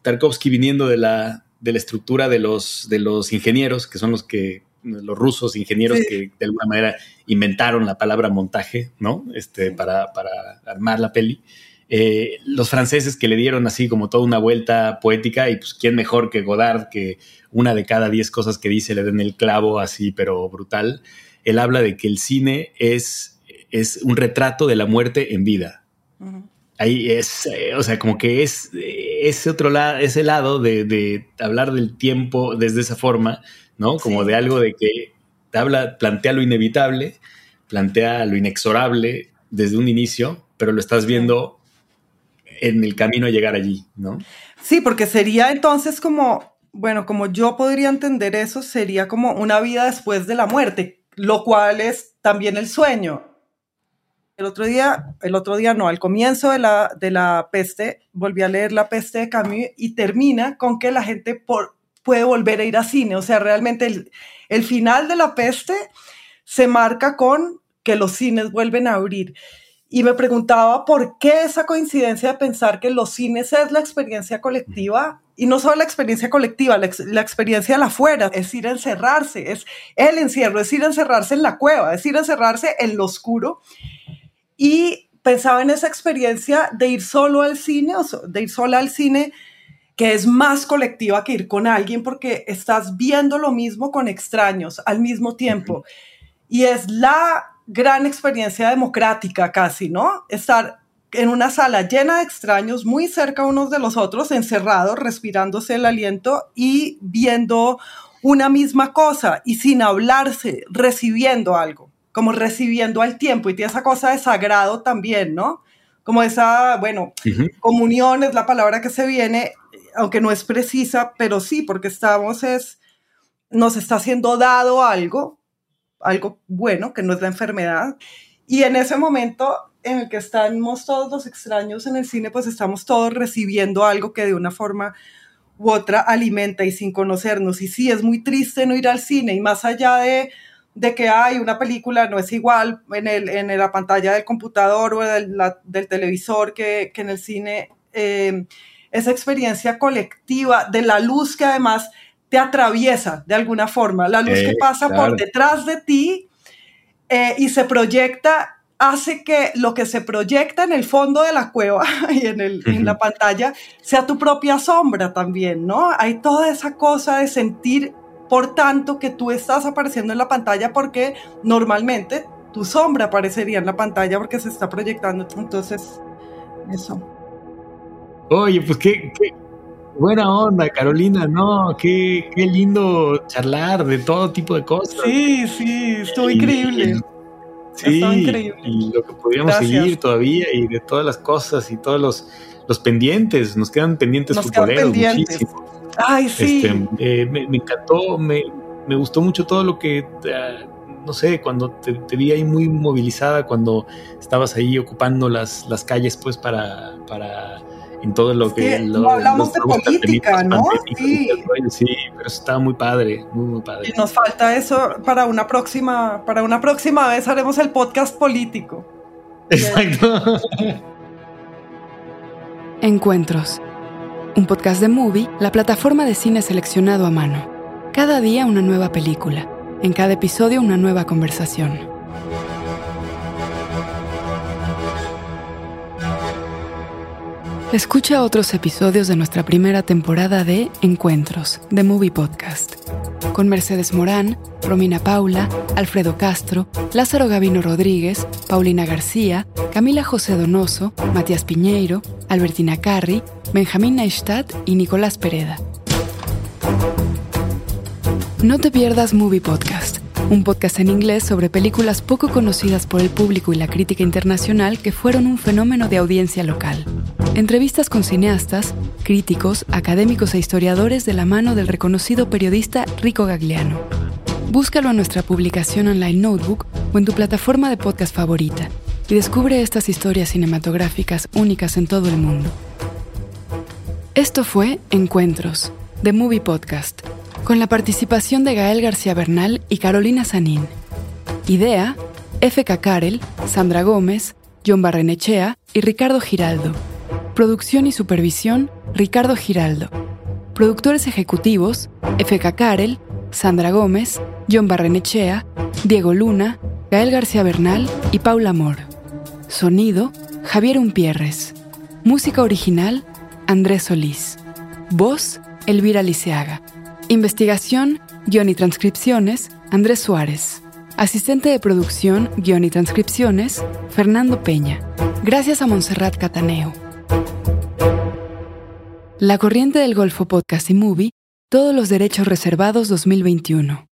Tarkovsky viniendo de la, de la estructura de los, de los ingenieros, que son los que, los rusos ingenieros que de alguna manera inventaron la palabra montaje, ¿no? Este, para, para armar la peli. Eh, los franceses que le dieron así como toda una vuelta poética y pues quién mejor que Godard que una de cada diez cosas que dice le den el clavo así pero brutal él habla de que el cine es, es un retrato de la muerte en vida. Ahí es, eh, o sea, como que es ese otro lado, ese lado de, hablar del tiempo desde esa forma, ¿no? Como de algo de que te habla, plantea lo inevitable, plantea lo inexorable desde un inicio, pero lo estás viendo en el camino a llegar allí, ¿no? Sí, porque sería entonces como, bueno, como yo podría entender eso, sería como una vida después de la muerte, lo cual es también el sueño. El otro día, el otro día no, al comienzo de la, de la peste, volví a leer La peste de Camus y termina con que la gente por, puede volver a ir a cine. O sea, realmente el, el final de la peste se marca con que los cines vuelven a abrir. y me preguntaba por qué esa coincidencia de pensar que los cines es la experiencia colectiva y no solo la experiencia colectiva, la, experiencia de la afuera, es ir a encerrarse, es el encierro, es ir a encerrarse en la cueva, es ir a encerrarse en lo oscuro. Y pensaba en esa experiencia de ir solo al cine, o de ir sola al cine, que es más colectiva que ir con alguien porque estás viendo lo mismo con extraños al mismo tiempo. Y es la gran experiencia democrática casi, ¿no? Estar en una sala llena de extraños, muy cerca unos de los otros, encerrados, respirándose el aliento y viendo una misma cosa y sin hablarse, recibiendo algo, como recibiendo al tiempo y tiene esa cosa de sagrado también, ¿no? Como esa, bueno, comunión es la palabra que se viene, aunque no es precisa, pero sí, porque estamos es, nos está siendo dado algo algo bueno, que no es la enfermedad. Y en ese momento en el que estamos todos los extraños en el cine, pues estamos todos recibiendo algo que de una forma u otra alimenta y sin conocernos. Y sí, es muy triste no ir al cine y más allá de, de que hay una película no es igual en, el, en la pantalla del computador o del, del televisor que, que, en el cine, eh, esa experiencia colectiva de la luz que además te atraviesa de alguna forma. La luz que pasa por detrás de ti eh, y se proyecta hace que lo que se proyecta en el fondo de la cueva y en, el, en, la pantalla sea tu propia sombra también, ¿no? Hay toda esa cosa de sentir, por tanto, que tú estás apareciendo en la pantalla porque normalmente tu sombra aparecería en la pantalla porque se está proyectando. Entonces, eso. Oye, pues qué, Buena onda, Carolina, no, qué, qué lindo charlar de todo tipo de cosas. Sí, sí, estuvo increíble. sí, increíble. y lo que podríamos seguir todavía y de todas las cosas y todos los, los pendientes, nos quedan pendientes nos futboleros muchísimo. Ay, sí. Este, eh, me, encantó, me, me, gustó mucho todo lo que, ah, no sé, cuando te, te, vi ahí muy movilizada, cuando estabas ahí ocupando las, las calles pues para... para en todo lo que... no hablamos de política, ¿no? Sí. sí, pero está muy padre, muy, muy padre. Y nos falta eso para una próxima, para una próxima vez haremos el podcast político. Exacto. Encuentros. Un podcast de Movie, la plataforma de cine seleccionado a mano. Cada día una nueva película. En cada episodio una nueva conversación. Escucha otros episodios de nuestra primera temporada de Encuentros, de Movie Podcast, con Mercedes Morán, Romina Paula, Alfredo Castro, Lázaro Gavino Rodríguez, Paulina García, Camila José Donoso, Matías Piñeiro, Albertina Carri, Benjamín Neistat y Nicolás Pereda. No te pierdas Movie Podcast, un podcast en inglés sobre películas poco conocidas por el público y la crítica internacional que fueron un fenómeno de audiencia local. Entrevistas con cineastas, críticos, académicos e historiadores de la mano del reconocido periodista Rico Gagliano. Búscalo en nuestra publicación online Notebook o en tu plataforma de podcast favorita y descubre estas historias cinematográficas únicas en todo el mundo. Esto fue Encuentros, The Movie Podcast, con la participación de Gael García Bernal y Carolina Sanín. Idea, F.K. Karel, Sandra Gómez, John Barrenechea y Ricardo Giraldo. Producción y supervisión, Ricardo Giraldo. Productores ejecutivos, F.K. Karel, Sandra Gómez, John Barrenechea, Diego Luna, Gael García Bernal y Paula Amor. Sonido, Javier Umpierres. Música original, Andrés Solís. Voz, Elvira Liceaga. Investigación, guion y transcripciones, Andrés Suárez. Asistente de producción, guion y transcripciones, Fernando Peña. Gracias a Montserrat Cataneo. La Corriente del Golfo Podcast y Movie, todos los derechos reservados 2021.